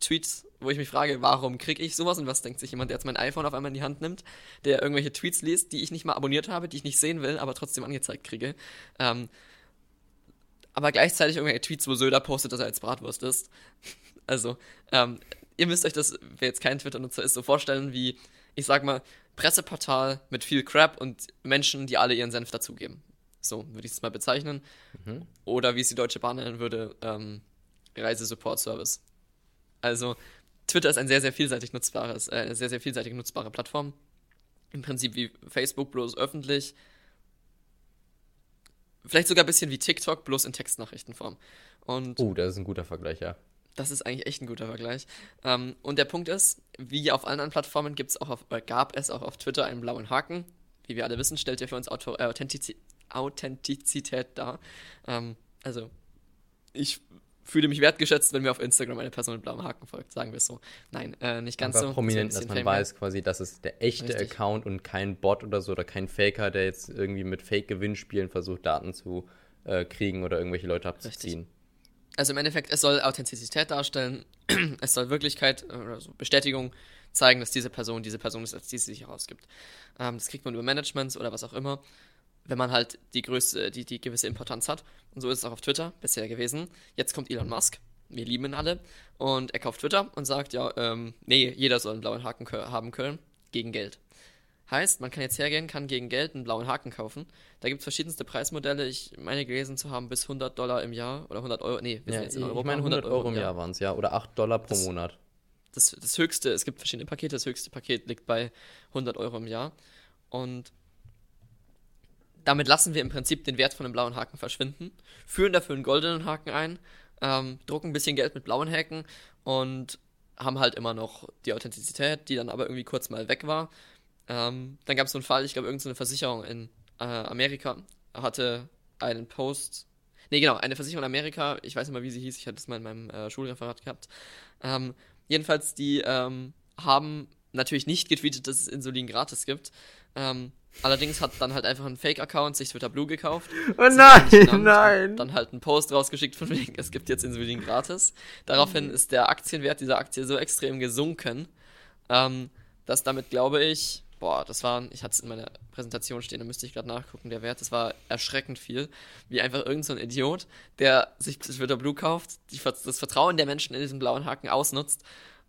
Tweets, wo ich mich frage, warum kriege ich sowas und was denkt sich jemand, der jetzt mein iPhone auf einmal in die Hand nimmt, der irgendwelche Tweets liest, die ich nicht mal abonniert habe, die ich nicht sehen will, aber trotzdem angezeigt kriege. Ähm, aber gleichzeitig irgendwelche Tweets, wo Söder postet, dass er als Bratwurst ist. [laughs] also, ähm, ihr müsst euch das, wer jetzt kein Twitter-Nutzer ist, so vorstellen wie, ich sag mal, Presseportal mit viel Crap und Menschen, die alle ihren Senf dazugeben. So würde ich es mal bezeichnen. Mhm. Oder wie es die Deutsche Bahn nennen würde, ähm, Reisesupport-Service. Also Twitter ist ein sehr, sehr vielseitig nutzbares, äh, eine sehr, sehr vielseitig nutzbare Plattform. Im Prinzip wie Facebook, bloß öffentlich. Vielleicht sogar ein bisschen wie TikTok, bloß in Textnachrichtenform. Und oh, das ist ein guter Vergleich, ja. Das ist eigentlich echt ein guter Vergleich. Ähm, und der Punkt ist, wie auf allen anderen Plattformen gibt's auch auf, gab es auch auf Twitter einen blauen Haken. Wie wir alle wissen, stellt er für uns Auto, äh, Authentiz Authentizität dar. Ähm, also, ich fühle mich wertgeschätzt, wenn mir auf Instagram eine Person mit blauem Haken folgt, sagen wir es so. Nein, äh, nicht ganz Aber so. prominent, dass man weiß quasi, dass es der echte Richtig. Account und kein Bot oder so oder kein Faker, der jetzt irgendwie mit Fake-Gewinnspielen versucht, Daten zu äh, kriegen oder irgendwelche Leute abzuziehen. Richtig. Also im Endeffekt, es soll Authentizität darstellen, [clears throat] es soll Wirklichkeit äh, oder so Bestätigung zeigen, dass diese Person diese Person ist, als die sie sich herausgibt. Ähm, das kriegt man über Managements oder was auch immer wenn man halt die Größe, die, die gewisse Importanz hat. Und so ist es auch auf Twitter bisher gewesen. Jetzt kommt Elon Musk, wir lieben ihn alle, und er kauft Twitter und sagt, ja, ähm, nee, jeder soll einen blauen Haken haben können, gegen Geld. Heißt, man kann jetzt hergehen, kann gegen Geld einen blauen Haken kaufen. Da gibt es verschiedenste Preismodelle. Ich meine gelesen zu haben, bis 100 Dollar im Jahr oder 100 Euro. Nee, wir Ja, sind jetzt in ich Europa. meine 100 Euro im Jahr waren es, ja. Oder 8 Dollar pro Das- Monat. Das, das höchste, es gibt verschiedene Pakete, das höchste Paket liegt bei 100 Euro im Jahr. Und damit lassen wir im Prinzip den Wert von einem blauen Haken verschwinden, führen dafür einen goldenen Haken ein, ähm, drucken ein bisschen Geld mit blauen Haken und haben halt immer noch die Authentizität, die dann aber irgendwie kurz mal weg war. Ähm, dann gab es so einen Fall, ich glaube, irgendeine Versicherung in äh, Amerika hatte einen Post. Nee, genau, eine Versicherung in Amerika, ich weiß nicht mal, wie sie hieß, ich hatte es mal in meinem äh, Schulreferat gehabt. Ähm, jedenfalls, die ähm, haben natürlich nicht getweetet, dass es Insulin gratis gibt. Ähm, allerdings hat dann halt einfach ein Fake-Account sich Twitter Blue gekauft. Oh genannt und Dann halt einen Post rausgeschickt von wegen, es gibt jetzt Insulin gratis. Daraufhin ist der Aktienwert dieser Aktie so extrem gesunken, ähm, dass damit glaube ich, boah, das war, ich hatte es in meiner Präsentation stehen, da müsste ich gerade nachgucken, der Wert, das war erschreckend viel, wie einfach irgend so ein Idiot, der sich Twitter Blue kauft, die, das Vertrauen der Menschen in diesen blauen Haken ausnutzt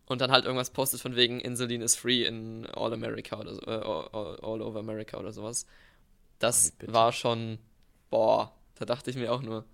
und dann halt irgendwas postet von wegen Insulin is free in All America oder so, äh, all, all, over America oder sowas. Das Bitte. war schon, boah, da dachte ich mir auch nur,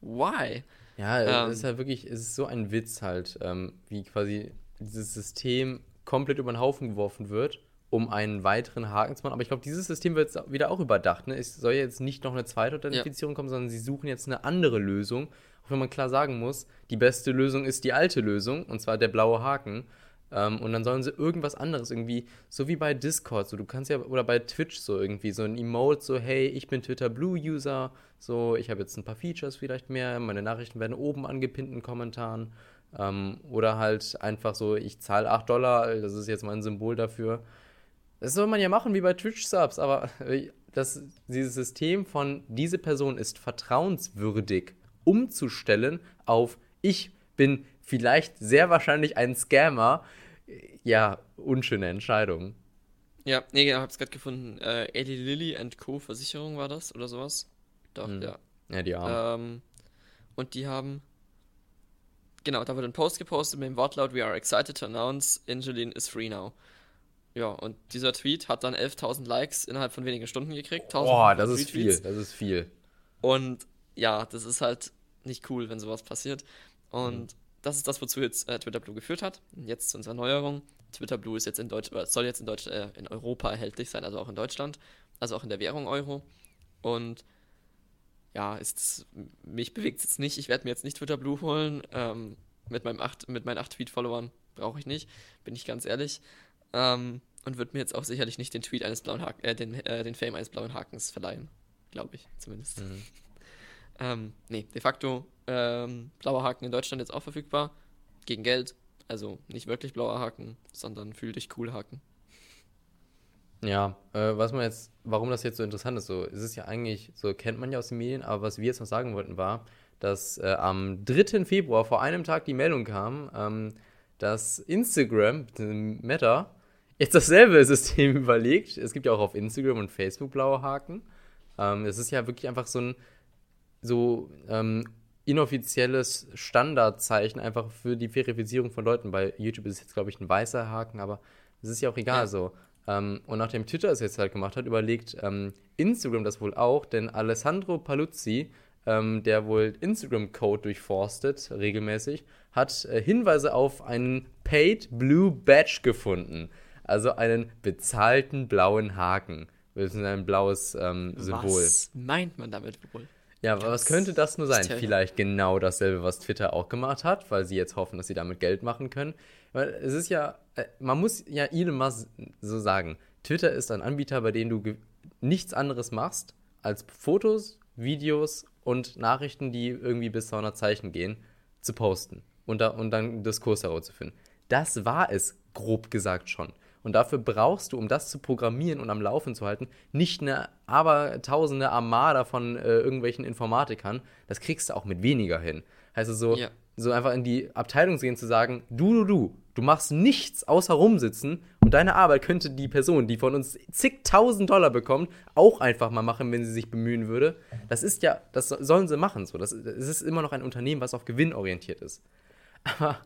why? Ja, Ähm. es ist ja wirklich, es ist so ein Witz halt, ähm, wie quasi dieses System komplett über den Haufen geworfen wird, um einen weiteren Haken zu machen. Aber ich glaube, dieses System wird jetzt wieder auch überdacht. Ne? Es soll jetzt nicht noch eine zweite Authentifizierung kommen, sondern sie suchen jetzt eine andere Lösung. Wenn man klar sagen muss, die beste Lösung ist die alte Lösung, und zwar der blaue Haken. Ähm, und dann sollen sie irgendwas anderes irgendwie, so wie bei Discord, so du kannst ja, oder bei Twitch so irgendwie, so ein Emote, so hey, ich bin Twitter Blue User, so ich habe jetzt ein paar Features vielleicht mehr, meine Nachrichten werden oben angepinnt in Kommentaren. Ähm, oder halt einfach so, ich zahle 8 Dollar, das ist jetzt mein Symbol dafür. Das soll man ja machen wie bei Twitch-Subs, aber äh, das, dieses System von diese Person ist vertrauenswürdig umzustellen auf ich bin vielleicht sehr wahrscheinlich ein Scammer, ja, unschöne Entscheidung. Ja, nee, genau, hab's gerade gefunden. Äh, Eli Lilly and Co. Versicherung war das oder sowas? Doch, Hm. ja. Ja, die Arme. Ähm, und die haben. Genau, da wurde ein Post gepostet mit dem Wortlaut: We are excited to announce Insulin is free now. Ja, und dieser Tweet hat dann 11.000 Likes innerhalb von wenigen Stunden gekriegt. Boah, 1500 das ist viel, das ist viel. Und ja, das ist halt nicht cool, wenn sowas passiert. Und Mhm. das ist das, wozu jetzt äh, Twitter Blue geführt hat. Und jetzt zu unserer Neuerung. Twitter Blue ist jetzt in Deutsch, oder soll jetzt in Deutsch, äh, in Europa erhältlich sein, also auch in Deutschland, also auch in der Währung Euro. Und ja, ist mich bewegt es jetzt nicht. Ich werde mir jetzt nicht Twitter Blue holen. Ähm, mit meinem acht, mit meinen 8 Tweet-Followern brauche ich nicht, bin ich ganz ehrlich. Ähm, und wird mir jetzt auch sicherlich nicht den Tweet eines blauen Haken, äh, den, äh, den Fame eines blauen Hakens verleihen. Glaube ich, zumindest. Mhm. Ähm, nee, de facto ähm, blauer Haken in Deutschland jetzt auch verfügbar. Gegen Geld. Also nicht wirklich blauer Haken, sondern fühl dich cool Haken. Ja, äh, was man jetzt, warum das jetzt so interessant ist, so, es ist ja eigentlich, so kennt man ja aus den Medien, aber was wir jetzt noch sagen wollten war, dass äh, am 3. Februar vor einem Tag die Meldung kam, ähm, dass Instagram. Meta, jetzt dasselbe System [laughs] überlegt. Es gibt ja auch auf Instagram und Facebook blaue Haken. Ähm, es ist ja wirklich einfach so ein so ähm, inoffizielles Standardzeichen einfach für die Verifizierung von Leuten. Bei YouTube ist es jetzt, glaube ich, ein weißer Haken, aber es ist ja auch egal Ja. so. Ähm, und nachdem Twitter es jetzt halt gemacht hat, überlegt ähm, Instagram das wohl auch, denn Alessandro Paluzzi, ähm, der wohl Instagram-Code durchforstet regelmäßig, hat äh, Hinweise auf einen Paid Blue Badge gefunden. Also einen bezahlten blauen Haken. Das ist ein blaues ähm, Symbol. Was meint man damit wohl? Ja, aber was könnte das nur sein? Vielleicht genau dasselbe, was Twitter auch gemacht hat, weil sie jetzt hoffen, dass sie damit Geld machen können. Weil es ist ja, äh, man muss ja Elon Musk so sagen, Twitter ist ein Anbieter, bei dem du nichts anderes machst, als Fotos, Videos und Nachrichten, die irgendwie bis 200 Zeichen gehen, zu posten und, da, und dann Diskurs herauszufinden. Das war es, grob gesagt schon. Und dafür brauchst du, um das zu programmieren und am Laufen zu halten, nicht eine abertausende Armada von äh, irgendwelchen Informatikern. Das kriegst du auch mit weniger hin. Heißt es so, Ja. so einfach in die Abteilung zu gehen, zu sagen, du, du, du, du machst nichts außer rumsitzen und deine Arbeit könnte die Person, die von uns zigtausend Dollar bekommt, auch einfach mal machen, wenn sie sich bemühen würde. Das ist ja, das so- sollen sie machen. So. Das, es ist immer noch ein Unternehmen, was auf Gewinn orientiert ist. Aber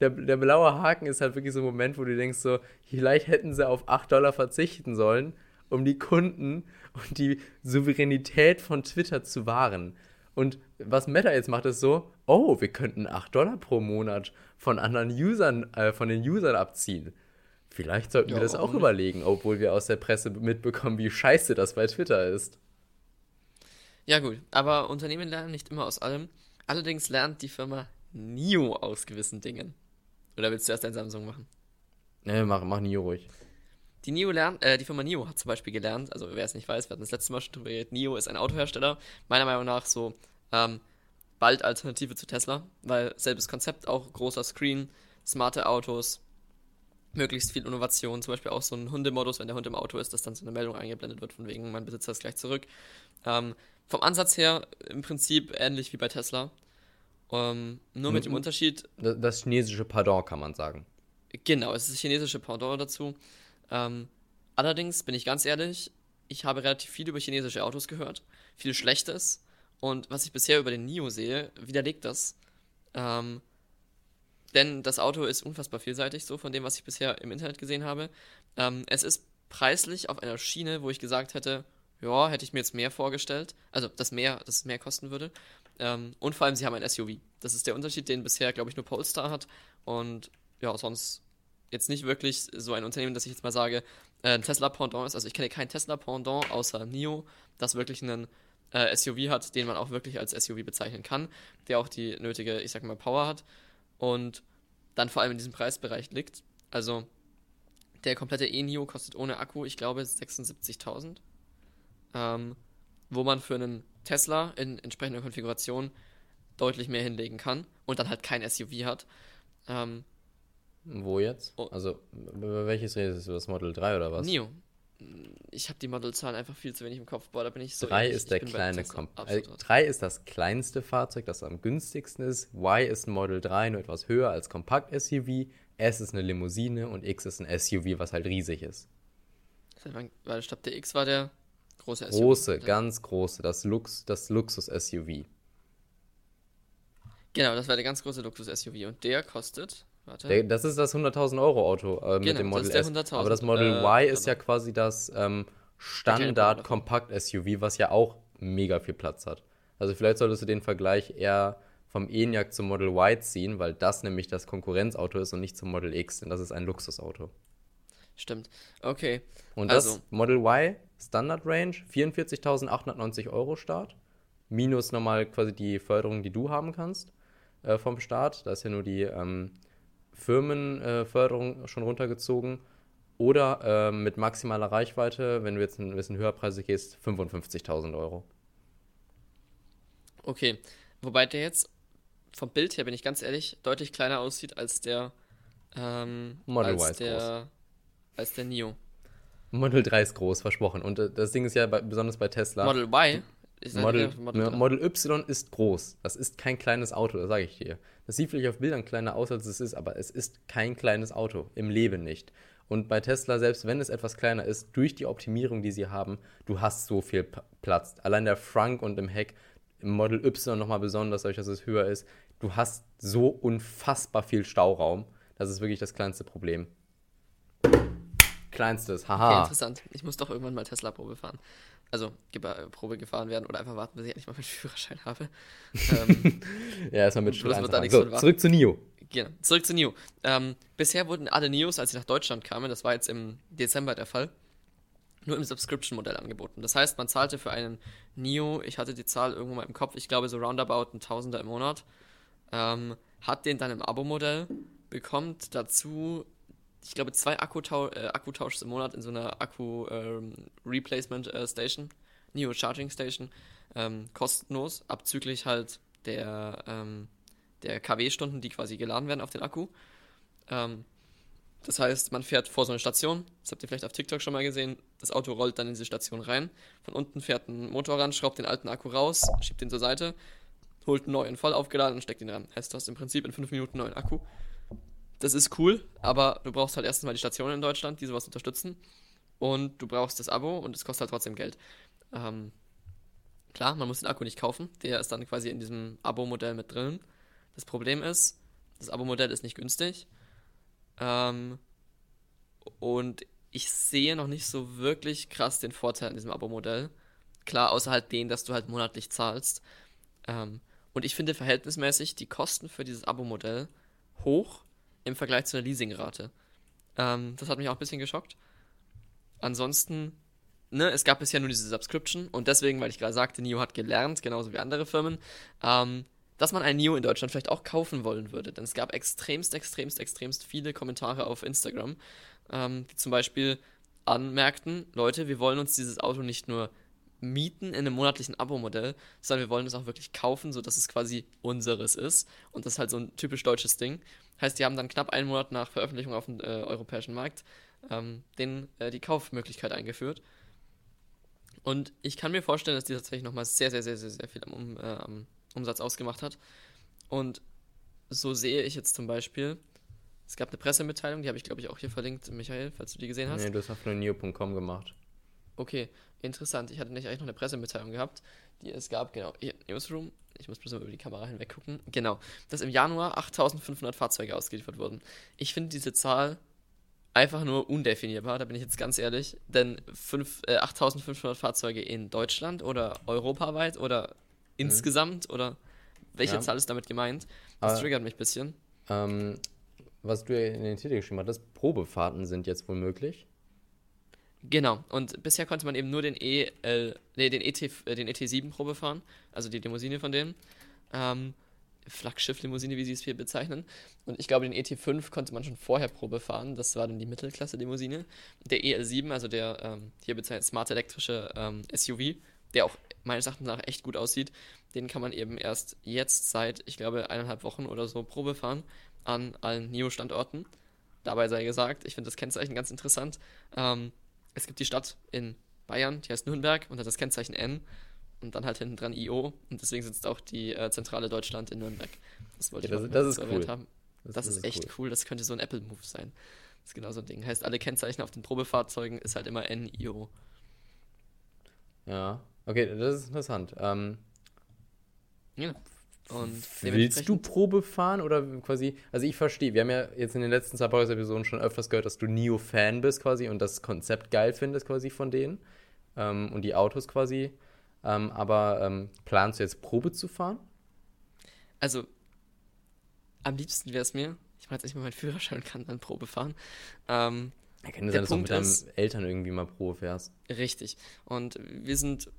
der, der blaue Haken ist halt wirklich so ein Moment, wo du denkst so, vielleicht hätten sie auf 8 Dollar verzichten sollen, um die Kunden und die Souveränität von Twitter zu wahren. Und was Meta jetzt macht, ist so, oh, wir könnten 8 Dollar pro Monat von anderen Usern, äh, von den Usern abziehen. Vielleicht sollten ja, wir das auch nicht. überlegen, obwohl wir aus der Presse mitbekommen, wie scheiße das bei Twitter ist. Ja, gut, aber Unternehmen lernen nicht immer aus allem. Allerdings lernt die Firma NIO aus gewissen Dingen. Oder willst du erst dein Samsung machen? Nee, mach, mach NIO ruhig. Die NIO lernt, äh, die Firma NIO hat zum Beispiel gelernt, also wer es nicht weiß, wir hatten das letzte Mal schon drüber geredet, NIO ist ein Autohersteller, meiner Meinung nach so ähm, bald Alternative zu Tesla, weil selbes Konzept, auch großer Screen, smarte Autos, möglichst viel Innovation, zum Beispiel auch so ein Hundemodus, wenn der Hund im Auto ist, dass dann so eine Meldung eingeblendet wird, von wegen, mein Besitzer ist gleich zurück. Ähm, vom Ansatz her im Prinzip ähnlich wie bei Tesla. Ähm, nur mit dem Unterschied. Das chinesische Pardon kann man sagen. Genau, es ist das chinesische Pardon dazu. Ähm, allerdings bin ich ganz ehrlich, ich habe relativ viel über chinesische Autos gehört, viel Schlechtes. Und was ich bisher über den NIO sehe, widerlegt das. Ähm, denn das Auto ist unfassbar vielseitig, so von dem, was ich bisher im Internet gesehen habe. Ähm, es ist preislich auf einer Schiene, wo ich gesagt hätte, ja, hätte ich mir jetzt mehr vorgestellt. Also, dass mehr, dass es mehr kosten würde. Ähm, und vor allem, sie haben ein SUV. Das ist der Unterschied, den bisher, glaube ich, nur Polestar hat. Und ja, sonst jetzt nicht wirklich so ein Unternehmen, dass ich jetzt mal sage, äh, ein Tesla Pendant ist. Also, ich kenne kein Tesla Pendant außer NIO, das wirklich einen äh, SUV hat, den man auch wirklich als SUV bezeichnen kann, der auch die nötige, ich sag mal, Power hat. Und dann vor allem in diesem Preisbereich liegt. Also, der komplette E-NIO kostet ohne Akku, ich glaube, 76.000 ähm, wo man für einen Tesla in entsprechender Konfiguration deutlich mehr hinlegen kann und dann halt kein SUV hat. Ähm, wo jetzt? Oh. Also, welches redest du? Das Model 3 oder was? NIO. Ich habe die Modelzahlen einfach viel zu wenig im Kopf. Boah, da bin ich so. 3 ist der kleine. Äh, 3 ist das kleinste Fahrzeug, das am günstigsten ist. Y ist ein Model 3, nur etwas höher als Kompakt-SUV. S ist eine Limousine und X ist ein SUV, was halt riesig ist. Weil ich glaube, der X war der Große SUV. Große, ganz große, das, Lux, das Luxus-SUV. Genau, das war der ganz große Luxus-SUV und der kostet, warte. Der, das ist das 100.000 Euro Auto äh, genau, mit dem Model das ist der S. Aber das Model äh, Y ist ja quasi das ähm, Standard-Kompakt-SUV, was ja auch mega viel Platz hat. Also vielleicht solltest du den Vergleich eher vom ENIAC zum Model Y ziehen, weil das nämlich das Konkurrenzauto ist und nicht zum Model X, denn das ist ein Luxusauto. Stimmt. Okay. Und also. das Model Y Standard Range 44.890 Euro Start. Minus nochmal quasi die Förderung, die du haben kannst äh, vom Start. Da ist ja nur die ähm, Firmenförderung äh, schon runtergezogen. Oder äh, mit maximaler Reichweite, wenn du jetzt ein bisschen höher preisig gehst, 55.000 Euro. Okay. Wobei der jetzt vom Bild her, bin ich ganz ehrlich, deutlich kleiner aussieht als der ähm, Model als der, groß. Als der Neo. Model 3 ist groß, versprochen. Und äh, das Ding ist ja bei, besonders bei Tesla. Model Y? Model, Model, Model, Y ist groß. Das ist kein kleines Auto, das sage ich dir. Das sieht vielleicht auf Bildern kleiner aus, als es ist, aber es ist kein kleines Auto. Im Leben nicht. Und bei Tesla, selbst wenn es etwas kleiner ist, durch die Optimierung, die sie haben, du hast so viel Platz. Allein der Frunk und im Heck, im Model Y nochmal besonders, dadurch, dass es höher ist, du hast so unfassbar viel Stauraum. Das ist wirklich das kleinste Problem. Kleinstes, haha. Okay, interessant. Ich muss doch irgendwann mal Tesla-Probe fahren. Also äh, Probe gefahren werden oder einfach warten, bis ich endlich mal meinen Führerschein habe. ähm, [laughs] ja, erstmal mit Schule so, zurück zu NIO. Genau, zurück zu NIO. Ähm, bisher wurden alle NIOs, als sie nach Deutschland kamen, das war jetzt im Dezember der Fall, nur im Subscription-Modell angeboten. Das heißt, man zahlte für einen NIO, ich hatte die Zahl irgendwo mal im Kopf, ich glaube so roundabout ein Tausender im Monat, ähm, hat den dann im Abo-Modell, bekommt dazu ich glaube, zwei Akkutau äh, Akkutauschs im Monat in so einer Akku-Replacement ähm, äh, Station, Neo Charging Station, ähm, kostenlos, abzüglich halt der, ähm, der KW-Stunden, die quasi geladen werden auf den Akku. Ähm, das heißt, man fährt vor so eine Station, das habt ihr vielleicht auf TikTok schon mal gesehen, das Auto rollt dann in diese Station rein, von unten fährt ein Motor ran, schraubt den alten Akku raus, schiebt den zur Seite, holt einen neuen voll aufgeladen und steckt ihn ran. Heißt, du hast im Prinzip in fünf Minuten einen neuen Akku das ist cool, aber du brauchst halt erstens mal die Stationen in Deutschland, die sowas unterstützen. Und du brauchst das Abo und es kostet halt trotzdem Geld. Ähm, klar, man muss den Akku nicht kaufen. Der ist dann quasi in diesem Abo-Modell mit drin. Das Problem ist, Das Abo-Modell ist nicht günstig. Ähm, und ich sehe noch nicht so wirklich krass den Vorteil in diesem Abo-Modell. Klar, außer halt den, dass du halt monatlich zahlst. Ähm, und ich finde verhältnismäßig die Kosten für dieses Abo-Modell hoch im Vergleich zu einer Leasingrate. Ähm, das hat mich auch ein bisschen geschockt. Ansonsten, ne, es gab bisher nur diese Subscription und deswegen, weil ich gerade sagte, NIO hat gelernt, genauso wie andere Firmen, ähm, dass man ein NIO in Deutschland vielleicht auch kaufen wollen würde. Denn es gab extremst, extremst, extremst viele Kommentare auf Instagram, ähm, die zum Beispiel anmerkten, Leute, wir wollen uns dieses Auto nicht nur mieten in einem monatlichen Abo-Modell, sondern wir wollen es auch wirklich kaufen, sodass es quasi unseres ist. Und das ist halt so ein typisch deutsches Ding. Heißt, die haben dann knapp einen Monat nach Veröffentlichung auf dem äh, europäischen Markt ähm, den, äh, die Kaufmöglichkeit eingeführt. Und ich kann mir vorstellen, dass die tatsächlich nochmal sehr, sehr, sehr, sehr, sehr viel am, äh, am Umsatz ausgemacht hat. Und so sehe ich jetzt zum Beispiel, es gab eine Pressemitteilung, die habe ich glaube ich auch hier verlinkt, Michael, falls du die gesehen hast. Nee, du hast auf nur neo.com gemacht. Okay, interessant. Ich hatte nicht eigentlich noch eine Pressemitteilung gehabt, die es gab, genau, hier, Newsroom. Ich muss bloß mal über die Kamera hinweg gucken. Genau, dass im Januar 8500 Fahrzeuge ausgeliefert wurden. Ich finde diese Zahl einfach nur undefinierbar, da bin ich jetzt ganz ehrlich. Denn fünf, äh, 8500 Fahrzeuge in Deutschland oder europaweit oder mhm. insgesamt oder welche ja. Zahl ist damit gemeint? Das Aber, triggert mich ein bisschen. Ähm, was du in den Titel geschrieben hattest, Probefahrten sind jetzt wohl möglich. Genau, und bisher konnte man eben nur den EL, nee, den ET, äh, den ET7 Probe fahren, also die Limousine von denen. Ähm, Flaggschiff-Limousine, wie sie es hier bezeichnen. Und ich glaube, den ET5 konnte man schon vorher Probe fahren. Das war dann die Mittelklasse-Limousine. Der EL7, also der ähm, hier bezeichnet smart elektrische ähm, SUV, der auch meines Erachtens nach echt gut aussieht, den kann man eben erst jetzt seit, ich glaube, eineinhalb Wochen oder so Probe fahren an allen NIO-Standorten. Dabei sei gesagt, ich finde das Kennzeichen ganz interessant. Ähm, es gibt die Stadt in Bayern, die heißt Nürnberg und hat das Kennzeichen N und dann halt hinten dran IO und deswegen sitzt auch die äh, Zentrale Deutschland in Nürnberg. Das wollte ja, ich das, das ist cool. haben. Das, das ist, ist echt cool. cool. das könnte so ein Apple-Move sein. Das ist genau so ein Ding. Heißt, alle Kennzeichen auf den Probefahrzeugen ist halt immer NIO. Ja, okay, das ist interessant. Ähm, ja. Und Willst du Probe fahren oder quasi, also ich verstehe, wir haben ja jetzt in den letzten zwei Episoden schon öfters gehört, dass du Neo-Fan bist quasi und das Konzept geil findest quasi von denen ähm, und die Autos quasi, ähm, aber ähm, planst du jetzt Probe zu fahren? Also, am liebsten wäre es mir, ich mache jetzt nicht mal meinen Führerschein und kann dann Probe fahren. Ähm, ja, kann sein, dass du mit deinen Eltern irgendwie mal Probe fährst. Richtig. Und wir sind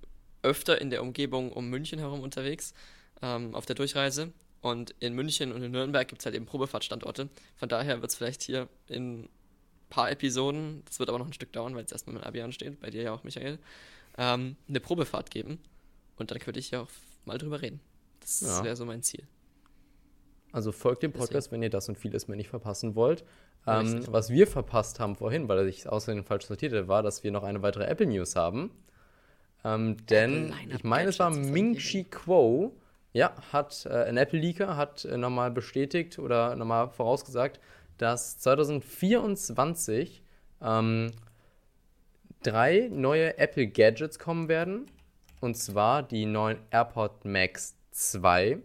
öfter in der Umgebung um München herum unterwegs ähm, auf der Durchreise. Und in München und in Nürnberg gibt es halt eben Probefahrtstandorte. Von daher wird es vielleicht hier in ein paar Episoden, das wird aber noch ein Stück dauern, weil es erstmal mit Abi ansteht, bei dir ja auch, Michael, ähm, eine Probefahrt geben. Und dann könnte ich ja auch mal drüber reden. Das ja. wäre so mein Ziel. Also folgt dem Podcast, Deswegen. wenn ihr das und vieles mehr nicht verpassen wollt. Ähm, was wir verpasst haben vorhin, weil ich außerdem falsch sortiert hatte, war, dass wir noch eine weitere Apple News haben. Ähm, denn ich meine, es war Ming Chi Kuo, ja, hat äh, ein Apple-Leaker hat äh, nochmal bestätigt oder nochmal vorausgesagt, dass 2024 ähm, drei neue Apple-Gadgets kommen werden. Und zwar die neuen AirPod Max 2.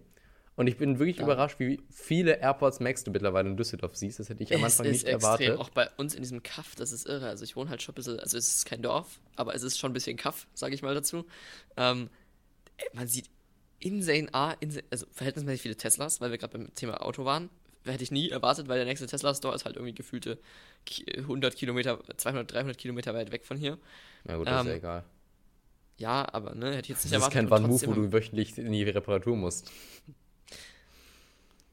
Und ich bin wirklich ja. überrascht, wie viele AirPods Max du mittlerweile in Düsseldorf siehst. Das hätte ich am Anfang nicht extrem. erwartet. Auch bei uns in diesem Kaff, das ist irre. Also ich wohne halt schon ein bisschen, also es ist kein Dorf, aber es ist schon ein bisschen Kaff, sage ich mal dazu. Ähm, man sieht insane A, insane, also verhältnismäßig viele Teslas, weil wir gerade beim Thema Auto waren. Hätte ich nie erwartet, weil der nächste Tesla-Store ist halt irgendwie gefühlte 100 Kilometer, 200, 300 Kilometer weit weg von hier. Na gut, das ähm, ist ja ähm, egal. Ja, aber ne, hätte ich jetzt nicht das erwartet. Das ist kein One-Move, wo du wöchentlich in die Reparatur musst.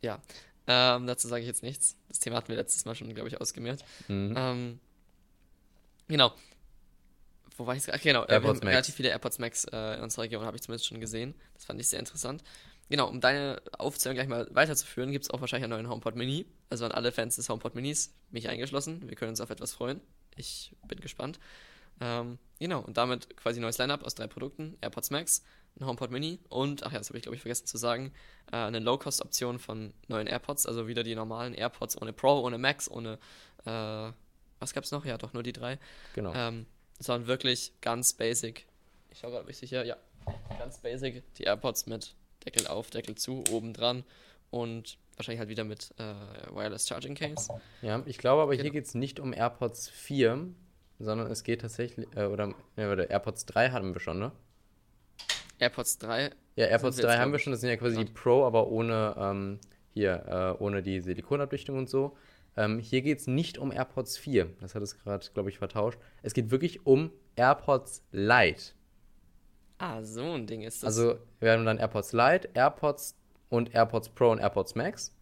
Ja, ähm, dazu sage ich jetzt nichts. Das Thema hatten wir letztes Mal schon, glaube ich, ausgemerzt. Mhm. Ähm, genau wo war ich? Ach, genau, äh, AirPods Max. relativ viele AirPods Max äh, in unserer Region, habe ich zumindest schon gesehen. Das fand ich sehr interessant. Genau, um deine Aufzählung gleich mal weiterzuführen, gibt es auch wahrscheinlich einen neuen HomePod Mini. Also an alle Fans des HomePod Minis, mich eingeschlossen. Wir können uns auf etwas freuen. Ich bin gespannt. Ähm, genau, und damit quasi neues Lineup aus drei Produkten: AirPods Max, ein HomePod Mini und, ach ja, das habe ich glaube ich vergessen zu sagen, äh, eine Low-Cost-Option von neuen AirPods, also wieder die normalen AirPods ohne Pro, ohne Max, ohne, äh, was gab es noch? Ja, doch nur die drei. Genau. Ähm, sondern wirklich ganz basic. Ich schaue gerade, ob ich sicher, ja, ganz basic die AirPods mit Deckel auf, Deckel zu, oben dran und wahrscheinlich halt wieder mit äh, Wireless Charging Case. Ja, ich glaube aber Genau. hier geht es nicht um AirPods 4, sondern es geht tatsächlich, äh, oder, ne, warte, AirPods 3 hatten wir schon, ne? AirPods 3. Ja, AirPods wir jetzt, 3 haben wir schon, das sind ja quasi die. Pro, aber ohne, ähm, hier, äh, ohne die Silikonabdichtung und so. Ähm, hier geht es nicht um AirPods 4, das hat es gerade, glaube ich, vertauscht. Es geht wirklich um AirPods Lite. Ah, so ein Ding ist das. Also wir haben dann AirPods Lite, AirPods und AirPods Pro und AirPods Max.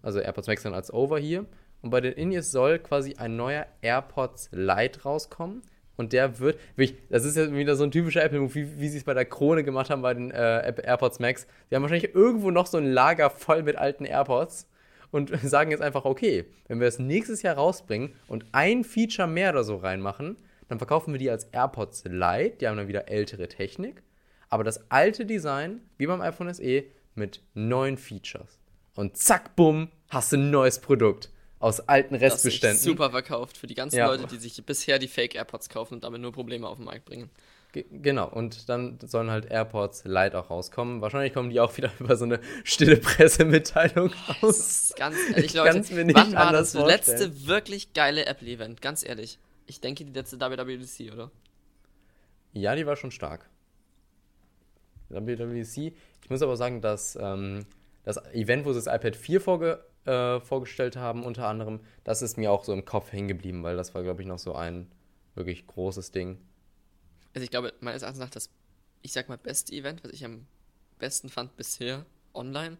Also AirPods Max dann als Over hier. Und bei den In-Ears soll quasi ein neuer AirPods Lite rauskommen. Und der wird, das ist ja wieder so ein typischer Apple-Move, wie, wie sie es bei der Krone gemacht haben bei den äh, AirPods Max. Sie haben wahrscheinlich irgendwo noch so ein Lager voll mit alten AirPods und [laughs] sagen jetzt einfach, okay, wenn wir das nächstes Jahr rausbringen und ein Feature mehr oder so reinmachen, dann verkaufen wir die als AirPods Lite, die haben dann wieder ältere Technik, aber das alte Design, wie beim iPhone SE, mit neuen Features. Und zack, bumm, hast du ein neues Produkt aus alten das ist Restbeständen. super verkauft für die ganzen Ja. Leute, die sich bisher die Fake AirPods kaufen und damit nur Probleme auf den Markt bringen. Ge- Genau, und dann sollen halt AirPods Lite auch rauskommen. Wahrscheinlich kommen die auch wieder [laughs] über so eine stille Pressemitteilung raus. Ganz ehrlich, Ich Leute, mir nicht wann war das vorstellen. letzte wirklich geile Apple-Event? Ganz ehrlich. Ich denke, die letzte WWDC, oder? Ja, die war schon stark. WWDC. Ich muss aber sagen, dass ähm, das Event, wo sie das iPad 4 vorge äh, vorgestellt haben, unter anderem, das ist mir auch so im Kopf hängen geblieben, weil das war, glaube ich, noch so ein wirklich großes Ding. Also ich glaube, meines Erachtens nach das, ich sag mal, beste Event, was ich am besten fand bisher online,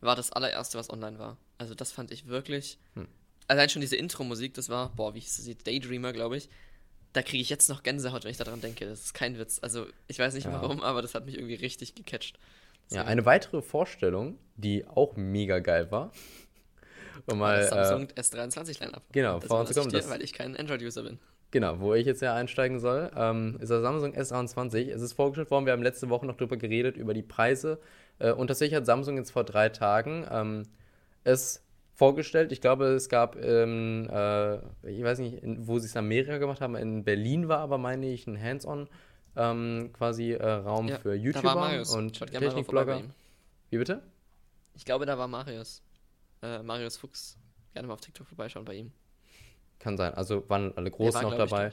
war das allererste, was online war. Also das fand ich wirklich. Hm. Allein schon diese Intro-Musik, das war, boah, wie hieß das? Daydreamer, glaube ich. Da kriege ich jetzt noch Gänsehaut, wenn ich daran denke. Das ist kein Witz. Also ich weiß nicht Ja. warum, aber das hat mich irgendwie richtig gecatcht. Ja, Deswegen- eine weitere Vorstellung, die auch mega geil war. Um mal, das äh, Samsung S23 Line-Up. genau, das überlasse ich das- dir, weil ich kein Android-User bin. Genau, wo ich jetzt ja einsteigen soll, ähm, ist das Samsung S23. Es ist vorgestellt worden, wir haben letzte Woche noch drüber geredet, über die Preise. Äh, und tatsächlich hat Samsung jetzt vor drei Tagen ähm, es vorgestellt. Ich glaube, es gab, ähm, äh, ich weiß nicht, in, wo sie es in Amerika gemacht haben, in Berlin war aber, meine ich, ein Hands-on ähm, quasi äh, Raum Ja, für YouTuber und Technikblogger. Wie bitte? Ich glaube, da war Marius. Äh, Marius Fuchs. Gerne mal auf TikTok vorbeischauen bei ihm. Kann sein. Also waren alle Großen war, noch dabei.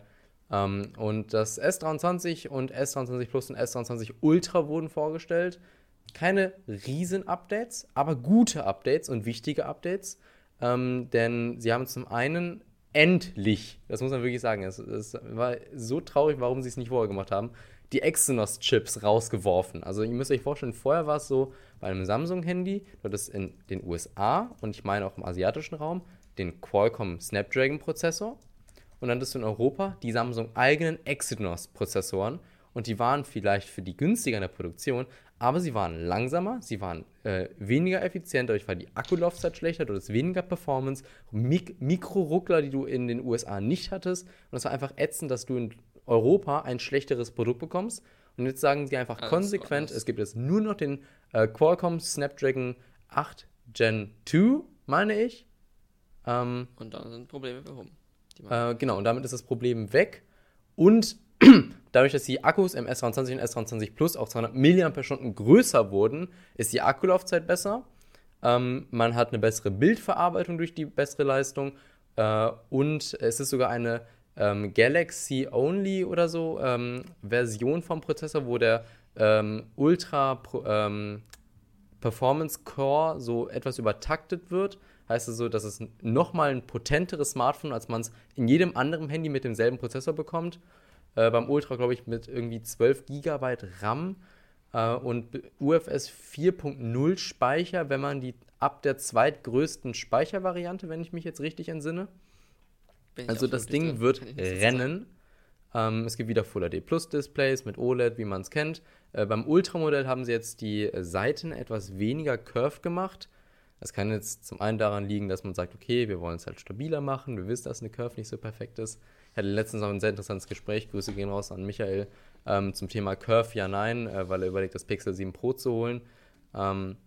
Ähm, und das S23 und S23 Plus und S23 Ultra wurden vorgestellt. Keine riesen Updates, aber gute Updates und wichtige Updates. Ähm, denn sie haben zum einen endlich, das muss man wirklich sagen, es, es war so traurig, warum sie es nicht vorher gemacht haben, die Exynos-Chips rausgeworfen. Also ihr müsst euch vorstellen, vorher war es so, bei einem Samsung-Handy, du hattest in den USA und ich meine auch im asiatischen Raum den Qualcomm Snapdragon-Prozessor. Und dann hattest du in Europa die Samsung eigenen Exynos-Prozessoren. Und die waren vielleicht für die günstiger in der Produktion, aber sie waren langsamer, sie waren äh, weniger effizient, dadurch war die Akkulaufzeit schlechter, du hattest weniger Performance, Mik Mikro-Ruckler, die du in den USA nicht hattest. Und es war einfach ätzend, dass du in Europa ein schlechteres Produkt bekommst und jetzt sagen sie einfach Alles konsequent, es gibt jetzt nur noch den äh, Qualcomm Snapdragon 8 Gen 2, meine ich, ähm, Und dann sind Probleme behoben. Äh, genau, und damit ist das Problem weg. Und [clears throat] dadurch, dass die Akkus im S23 und S23 Plus auch 200 mAh größer wurden, ist die Akkulaufzeit besser. Ähm, man hat eine bessere Bildverarbeitung durch die bessere Leistung. Äh, und es ist sogar eine ähm, Galaxy Only oder so ähm, Version vom Prozessor, wo der ähm, Ultra ähm, Performance Core so etwas übertaktet wird. Heißt es so, dass es nochmal ein potenteres Smartphone, als man es in jedem anderen Handy mit demselben Prozessor bekommt. Äh, beim Ultra, glaube ich, mit irgendwie 12 GB RAM äh, und UFS 4.0 Speicher, wenn man die ab der zweitgrößten Speichervariante, wenn ich mich jetzt richtig entsinne. Also auch das Ding drin. wird [laughs] rennen. Ähm, es gibt wieder Full HD Plus Displays mit OLED, wie man es kennt. Äh, beim Ultramodell haben sie jetzt die Seiten etwas weniger curved gemacht. Das kann jetzt zum einen daran liegen, dass man sagt, okay, wir wollen es halt stabiler machen. Wir wissen, dass eine Curve nicht so perfekt ist. Ich hatte letztens noch ein sehr interessantes Gespräch. Grüße gehen raus an Michael ähm, zum Thema Curve, ja, nein, äh, weil er überlegt, das Pixel 7 Pro zu holen. Ähm,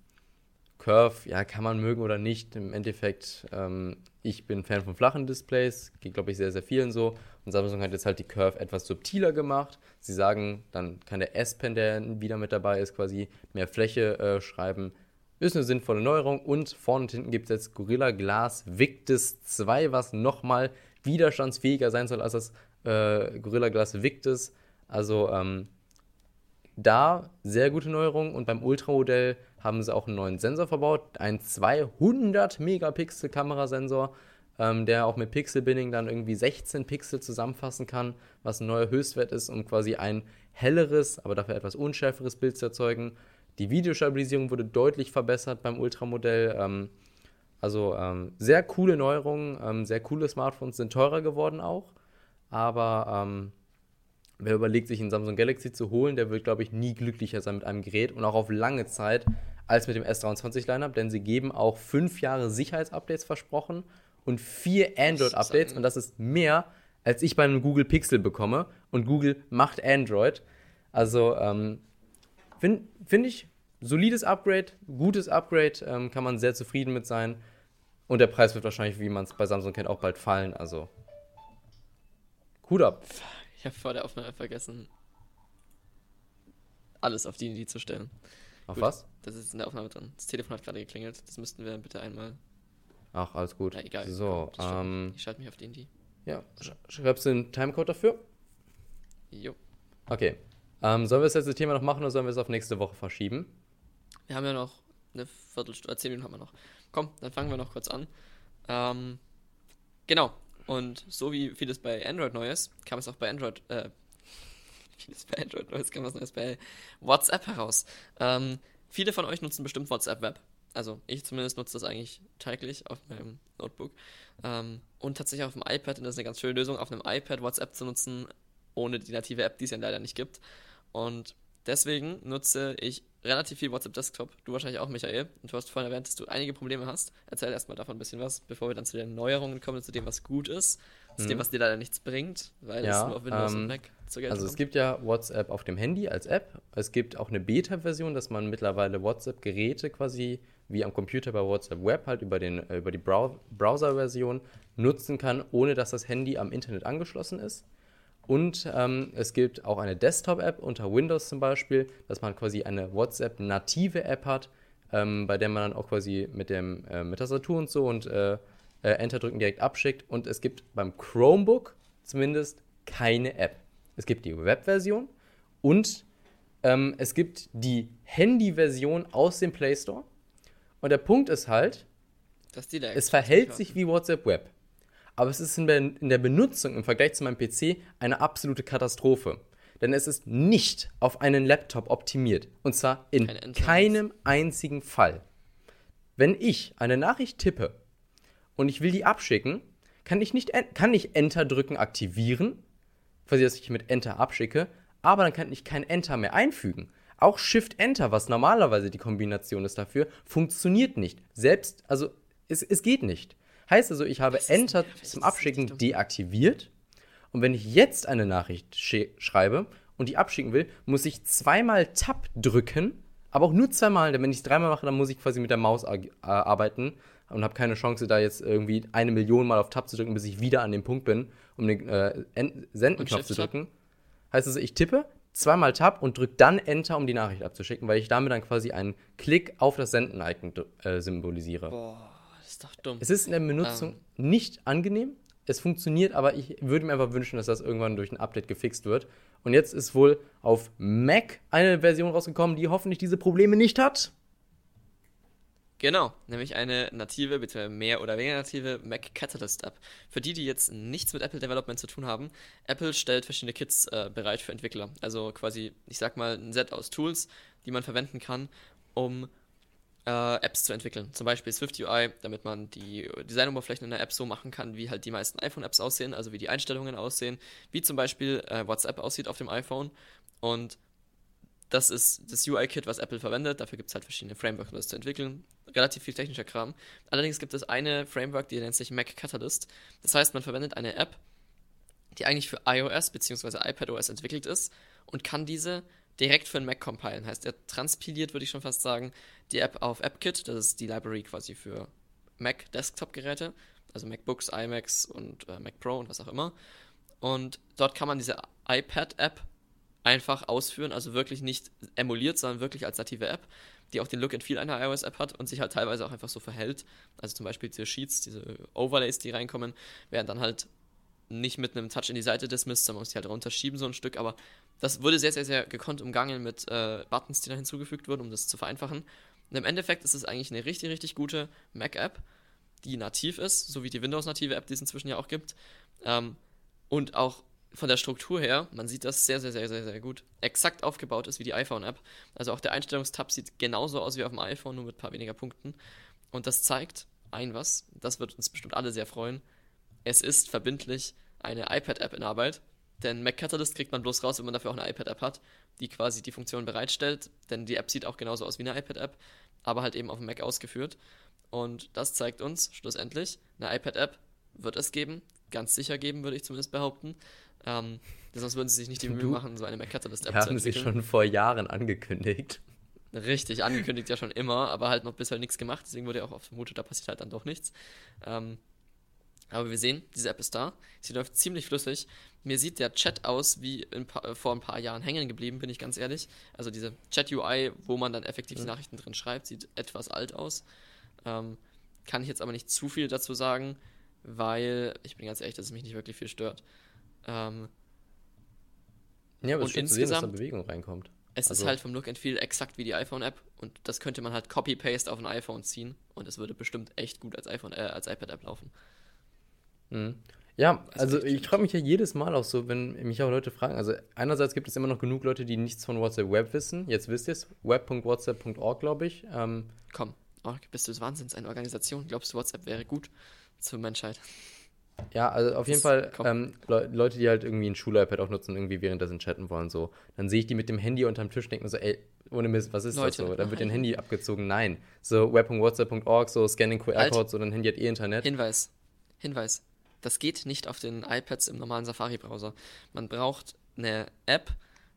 Curve, ja, kann man mögen oder nicht. Im Endeffekt, ähm, ich bin Fan von flachen Displays, geht, glaube ich, sehr, sehr vielen so. Und Samsung hat jetzt halt die Curve etwas subtiler gemacht. Sie sagen, dann kann der S-Pen, der wieder mit dabei ist, quasi mehr Fläche äh, schreiben. ist eine sinnvolle Neuerung und vorne und hinten gibt es jetzt Gorilla Glass Victus 2, was nochmal widerstandsfähiger sein soll als das äh, Gorilla Glass Victus. Also ähm, da sehr gute Neuerung und beim Ultramodell haben sie auch einen neuen Sensor verbaut, einen 200 Megapixel Kamerasensor, ähm, der auch mit Pixel Binning dann irgendwie 16 Pixel zusammenfassen kann, was ein neuer Höchstwert ist, um quasi ein helleres, aber dafür etwas unschärferes Bild zu erzeugen. Die Videostabilisierung wurde deutlich verbessert beim Ultramodell. Ähm, also ähm, sehr coole Neuerungen, ähm, sehr coole Smartphones sind teurer geworden auch, aber ähm, wer überlegt, sich einen Samsung Galaxy zu holen, der wird, glaube ich, nie glücklicher sein mit einem Gerät und auch auf lange Zeit als mit dem S23-Lineup, denn sie geben auch fünf Jahre Sicherheitsupdates versprochen und vier Android-Updates und das ist mehr, als ich bei einem Google Pixel bekomme und Google macht Android. Also ähm, finde find ich solides Upgrade, gutes Upgrade, ähm, kann man sehr zufrieden mit sein und der Preis wird wahrscheinlich, wie man es bei Samsung kennt, auch bald fallen. Also Hut ab. Ich habe vor der Aufnahme vergessen, alles auf die zu stellen. Auf gut, was? Das ist in der Aufnahme drin. Das Telefon hat gerade geklingelt. Das müssten wir bitte einmal. Ach, alles gut. Ja, egal. So, ähm, ich schalte mich auf die Indie. Ja, sch schreibst du einen Timecode dafür? Jo. Okay. Ähm, sollen wir das letzte Thema noch machen oder sollen wir es auf nächste Woche verschieben? Wir haben ja noch eine Viertelstunde, zehn Minuten haben wir noch. Komm, dann fangen wir noch kurz an. Ähm, genau, und so wie vieles bei Android neu ist, kam es auch bei Android, äh, [laughs] vieles bei Android neu ist, kam es Neues bei WhatsApp heraus. Ähm, viele von euch nutzen bestimmt WhatsApp Web. Also ich zumindest nutze das eigentlich täglich auf meinem Notebook. Ähm, und tatsächlich auf dem iPad, und das ist eine ganz schöne Lösung, auf einem iPad WhatsApp zu nutzen, ohne die native App, die es ja leider nicht gibt. Und deswegen nutze ich relativ viel WhatsApp Desktop. Du wahrscheinlich auch, Michael. Und du hast vorhin erwähnt, dass du einige Probleme hast. Erzähl erstmal davon ein bisschen was, bevor wir dann zu den Neuerungen kommen, zu dem, was gut ist, zu mhm. dem, was dir leider nichts bringt, weil ja, es nur auf Windows ähm, und Mac zu Geld Also kommt. es gibt ja WhatsApp auf dem Handy als App. Es gibt auch eine Beta-Version, dass man mittlerweile WhatsApp-Geräte quasi wie am Computer bei WhatsApp Web halt über, den, äh, über die Browser-Version nutzen kann, ohne dass das Handy am Internet angeschlossen ist. Und ähm, es gibt auch eine Desktop-App unter Windows zum Beispiel, dass man quasi eine WhatsApp-native App hat, ähm, bei der man dann auch quasi mit, dem, äh, mit Tastatur und so und äh, äh, Enter drücken direkt abschickt. Und es gibt beim Chromebook zumindest keine App. Es gibt die Web-Version und ähm, es gibt die Handy-Version aus dem Play Store. Und der Punkt ist halt, es verhält sich wie WhatsApp Web aber es ist in der, Benutzung im Vergleich zu meinem PC eine absolute Katastrophe. Denn es ist nicht auf einen Laptop optimiert. Und zwar in keinem einzigen Fall. Wenn ich eine Nachricht tippe und ich will die abschicken, kann ich nicht, kann ich Enter drücken aktivieren, quasi, dass ich mit Enter abschicke, aber dann kann ich kein Enter mehr einfügen. Auch Shift Enter, was normalerweise die Kombination ist dafür, funktioniert nicht. Selbst, also es, es geht nicht. Heißt also, ich habe Enter zum Abschicken deaktiviert. Und wenn ich jetzt eine Nachricht schreibe und die abschicken will, muss ich zweimal Tab drücken, aber auch nur zweimal. Denn wenn ich es dreimal mache, dann muss ich quasi mit der Maus arbeiten und habe keine Chance, da jetzt irgendwie eine Million Mal auf Tab zu drücken, bis ich wieder an dem Punkt bin, um den äh, Senden-Knopf zu drücken. Heißt also, ich tippe zweimal Tab und drücke dann Enter, um die Nachricht abzuschicken, weil ich damit dann quasi einen Klick auf das Senden-Icon äh, symbolisiere. Boah ist doch dumm. Es ist in der Benutzung ähm. nicht angenehm. Es funktioniert, aber ich würde mir einfach wünschen, dass das irgendwann durch ein Update gefixt wird. Und jetzt ist wohl auf Mac eine Version rausgekommen, die hoffentlich diese Probleme nicht hat. Genau, nämlich eine native, bitte mehr oder weniger native Mac Catalyst App. Für die, die jetzt nichts mit Apple Development zu tun haben, Apple stellt verschiedene Kits äh, bereit für Entwickler. Also quasi, ich sag mal, ein Set aus Tools, die man verwenden kann, um äh, Apps zu entwickeln. Zum Beispiel Swift UI, damit man die Designoberflächen in der App so machen kann, wie halt die meisten iPhone-Apps aussehen, also wie die Einstellungen aussehen, wie zum Beispiel äh, WhatsApp aussieht auf dem iPhone. Und das ist das UI-Kit, was Apple verwendet. Dafür gibt es halt verschiedene Frameworks, um das zu entwickeln. Relativ viel technischer Kram. Allerdings gibt es eine Framework, die nennt sich Mac Catalyst. Das heißt, man verwendet eine App, die eigentlich für iOS bzw. iPadOS entwickelt ist und kann diese direkt für den Mac compilen. Heißt, er transpiliert, würde ich schon fast sagen, die App auf AppKit. Das ist die Library quasi für Mac Desktop-Geräte, also MacBooks, iMacs und äh, Mac Pro und was auch immer. Und dort kann man diese iPad-App einfach ausführen, also wirklich nicht emuliert, sondern wirklich als native App, die auch den Look and Feel einer iOS-App hat und sich halt teilweise auch einfach so verhält. Also zum Beispiel diese Sheets, diese Overlays, die reinkommen, werden dann halt nicht mit einem Touch in die Seite dismissed, sondern man muss die halt runterschieben, so ein Stück. Aber das wurde sehr, sehr, sehr gekonnt umgangen mit äh, Buttons, die da hinzugefügt wurden, um das zu vereinfachen. Und im Endeffekt ist es eigentlich eine richtig, richtig gute Mac-App, die nativ ist, so wie die Windows-native App, die es inzwischen ja auch gibt. Ähm, und auch von der Struktur her, man sieht das sehr, sehr, sehr, sehr, sehr gut, exakt aufgebaut ist wie die iPhone-App. Also auch der Einstellungstab sieht genauso aus wie auf dem iPhone, nur mit ein paar weniger Punkten. Und das zeigt ein was, das wird uns bestimmt alle sehr freuen. Es ist verbindlich eine iPad-App in Arbeit, denn Mac Catalyst kriegt man bloß raus, wenn man dafür auch eine iPad-App hat, die quasi die Funktion bereitstellt, denn die App sieht auch genauso aus wie eine iPad-App, aber halt eben auf dem Mac ausgeführt. Und das zeigt uns schlussendlich, eine iPad-App wird es geben, ganz sicher geben, würde ich zumindest behaupten. Ähm, sonst würden sie sich nicht die Mühe machen, so eine Mac Catalyst-App zu entwickeln. Haben sie schon vor Jahren angekündigt. Richtig, angekündigt ja schon immer, aber halt noch bisher nichts gemacht, deswegen wurde ja auch oft vermutet, da passiert halt dann doch nichts. Ähm, aber wir sehen, diese App ist da. Sie läuft ziemlich flüssig. Mir sieht der Chat aus wie paar, vor ein paar Jahren hängen geblieben, bin ich ganz ehrlich. Also diese Chat-UI, wo man dann effektiv die Nachrichten drin schreibt, sieht etwas alt aus. Ähm, kann ich jetzt aber nicht zu viel dazu sagen, weil ich bin ganz ehrlich, dass es mich nicht wirklich viel stört. Ähm, ja, aber und es ist insgesamt, sehen, dass da Bewegung reinkommt. Es also, ist halt vom Look and Feel exakt wie die iPhone-App und das könnte man halt Copy-Paste auf ein iPhone ziehen und es würde bestimmt echt gut als iPhone, äh, als iPad-App laufen. Mhm. Ja, also ich freue mich ja jedes Mal auch so, wenn mich auch Leute fragen. Also einerseits gibt es immer noch genug Leute, die nichts von WhatsApp Web wissen. Jetzt wisst ihr es, web.whatsapp.org, glaube ich. Ähm, Komm, oh, bist du des Wahnsinns, eine Organisation. Glaubst du, WhatsApp wäre gut zur Menschheit? Ja, also auf jeden Fall ähm, Le Leute, die halt irgendwie ein Schul-iPad auch nutzen, irgendwie währenddessen chatten wollen, so. Dann sehe ich die mit dem Handy unterm Tisch denken so, ey, ohne Mist, was ist Leute, das so? Dann wird dein Handy abgezogen. Nein. So web.whatsapp.org, so scanning QR-Code, so dein Handy hat eh Internet. Hinweis. Hinweis. Das geht nicht auf den iPads im normalen Safari-Browser. Man braucht eine App,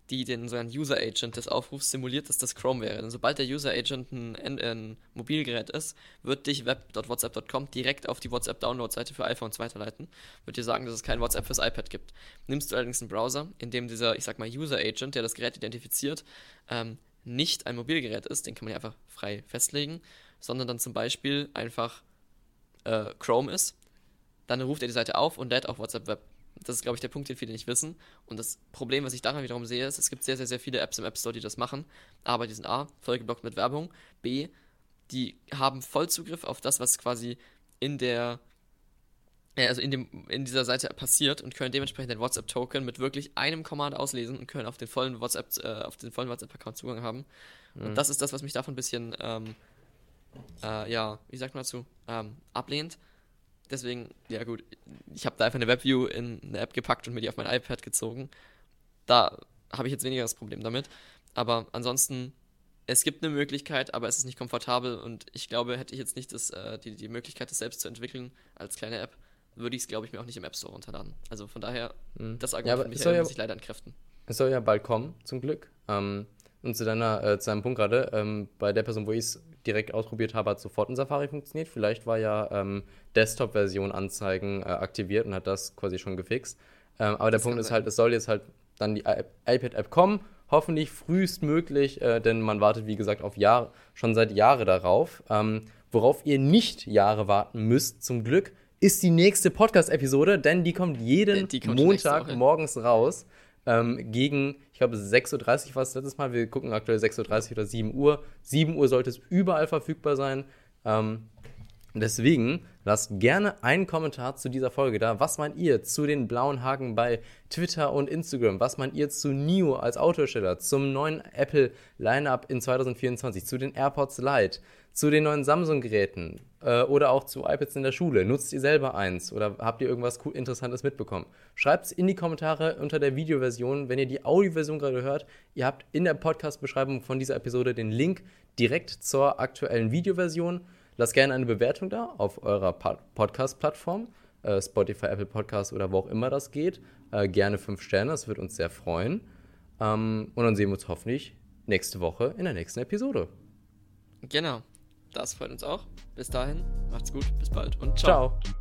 die den so einen User Agent des Aufrufs simuliert, dass das Chrome wäre. Denn sobald der User Agent ein, ein Mobilgerät ist, wird dich web.whatsapp.com direkt auf die WhatsApp-Download-Seite für iPhones weiterleiten. Wird dir sagen, dass es kein WhatsApp fürs iPad gibt. Nimmst du allerdings einen Browser, in dem dieser, ich sag mal, User Agent, der das Gerät identifiziert, ähm, nicht ein Mobilgerät ist, den kann man ja einfach frei festlegen, sondern dann zum Beispiel einfach äh, Chrome ist, dann ruft er die Seite auf und lädt auf WhatsApp Web. Das ist, glaube ich, der Punkt, den viele nicht wissen. Und das Problem, was ich daran wiederum sehe, ist, es gibt sehr, sehr, sehr viele Apps im App Store, die das machen. Aber die sind A, vollgeblockt mit Werbung. B, die haben Vollzugriff auf das, was quasi in der äh, also in, dem, in dieser Seite passiert und können dementsprechend den WhatsApp-Token mit wirklich einem Command auslesen und können auf den vollen WhatsApp, äh, auf den vollen WhatsApp-Account Zugang haben. Mhm. Und das ist das, was mich davon ein bisschen, ähm, äh, ja, wie sagt man dazu, ähm, ablehnt. Deswegen, ja gut, ich habe da einfach eine Webview in eine App gepackt und mir die auf mein iPad gezogen. Da habe ich jetzt weniger das Problem damit. Aber ansonsten, es gibt eine Möglichkeit, aber es ist nicht komfortabel und ich glaube, hätte ich jetzt nicht das, äh, die, die Möglichkeit, das selbst zu entwickeln als kleine App, würde ich es, glaube ich, mir auch nicht im App Store runterladen. Also von daher, mhm. das Argument ja, für mich ja, muss ich leider entkräften. Es soll ja bald kommen, zum Glück. Ähm, und zu deiner, äh, zu deinem Punkt gerade, ähm, bei der Person, wo ich es direkt ausprobiert habe, hat sofort in Safari funktioniert. Vielleicht war ja ähm, Desktop-Version Anzeigen äh, aktiviert und hat das quasi schon gefixt. Ähm, aber der das Punkt ist halt, es soll jetzt halt dann die iPad-App kommen, hoffentlich frühestmöglich, äh, denn man wartet, wie gesagt, auf Jahre, schon seit Jahren darauf. Ähm, worauf ihr nicht Jahre warten müsst, zum Glück, ist die nächste Podcast-Episode, denn die kommt jeden die kommt Montag morgens raus. Ähm, gegen, ich glaube, 6.30 Uhr war es letztes Mal. Wir gucken aktuell 6.30 Uhr oder 7 Uhr. 7 Uhr sollte es überall verfügbar sein. Ähm, deswegen lasst gerne einen Kommentar zu dieser Folge da. Was meint ihr zu den blauen Haken bei Twitter und Instagram? Was meint ihr zu NIO als Autohersteller, zum neuen Apple Lineup in 2024, zu den AirPods Lite? Zu den neuen Samsung-Geräten äh, oder auch zu iPads in der Schule. Nutzt ihr selber eins oder habt ihr irgendwas Interessantes mitbekommen? Schreibt es in die Kommentare unter der Videoversion, wenn ihr die Audioversion gerade hört. Ihr habt in der Podcast-Beschreibung von dieser Episode den Link direkt zur aktuellen Videoversion. Lasst gerne eine Bewertung da auf eurer Podcast-Plattform, äh, Spotify, Apple Podcasts oder wo auch immer das geht. Äh, gerne fünf Sterne, das würde uns sehr freuen. Ähm, und dann sehen wir uns hoffentlich nächste Woche in der nächsten Episode. Genau. Das freut uns auch. Bis dahin, macht's gut, bis bald und ciao. Ciao.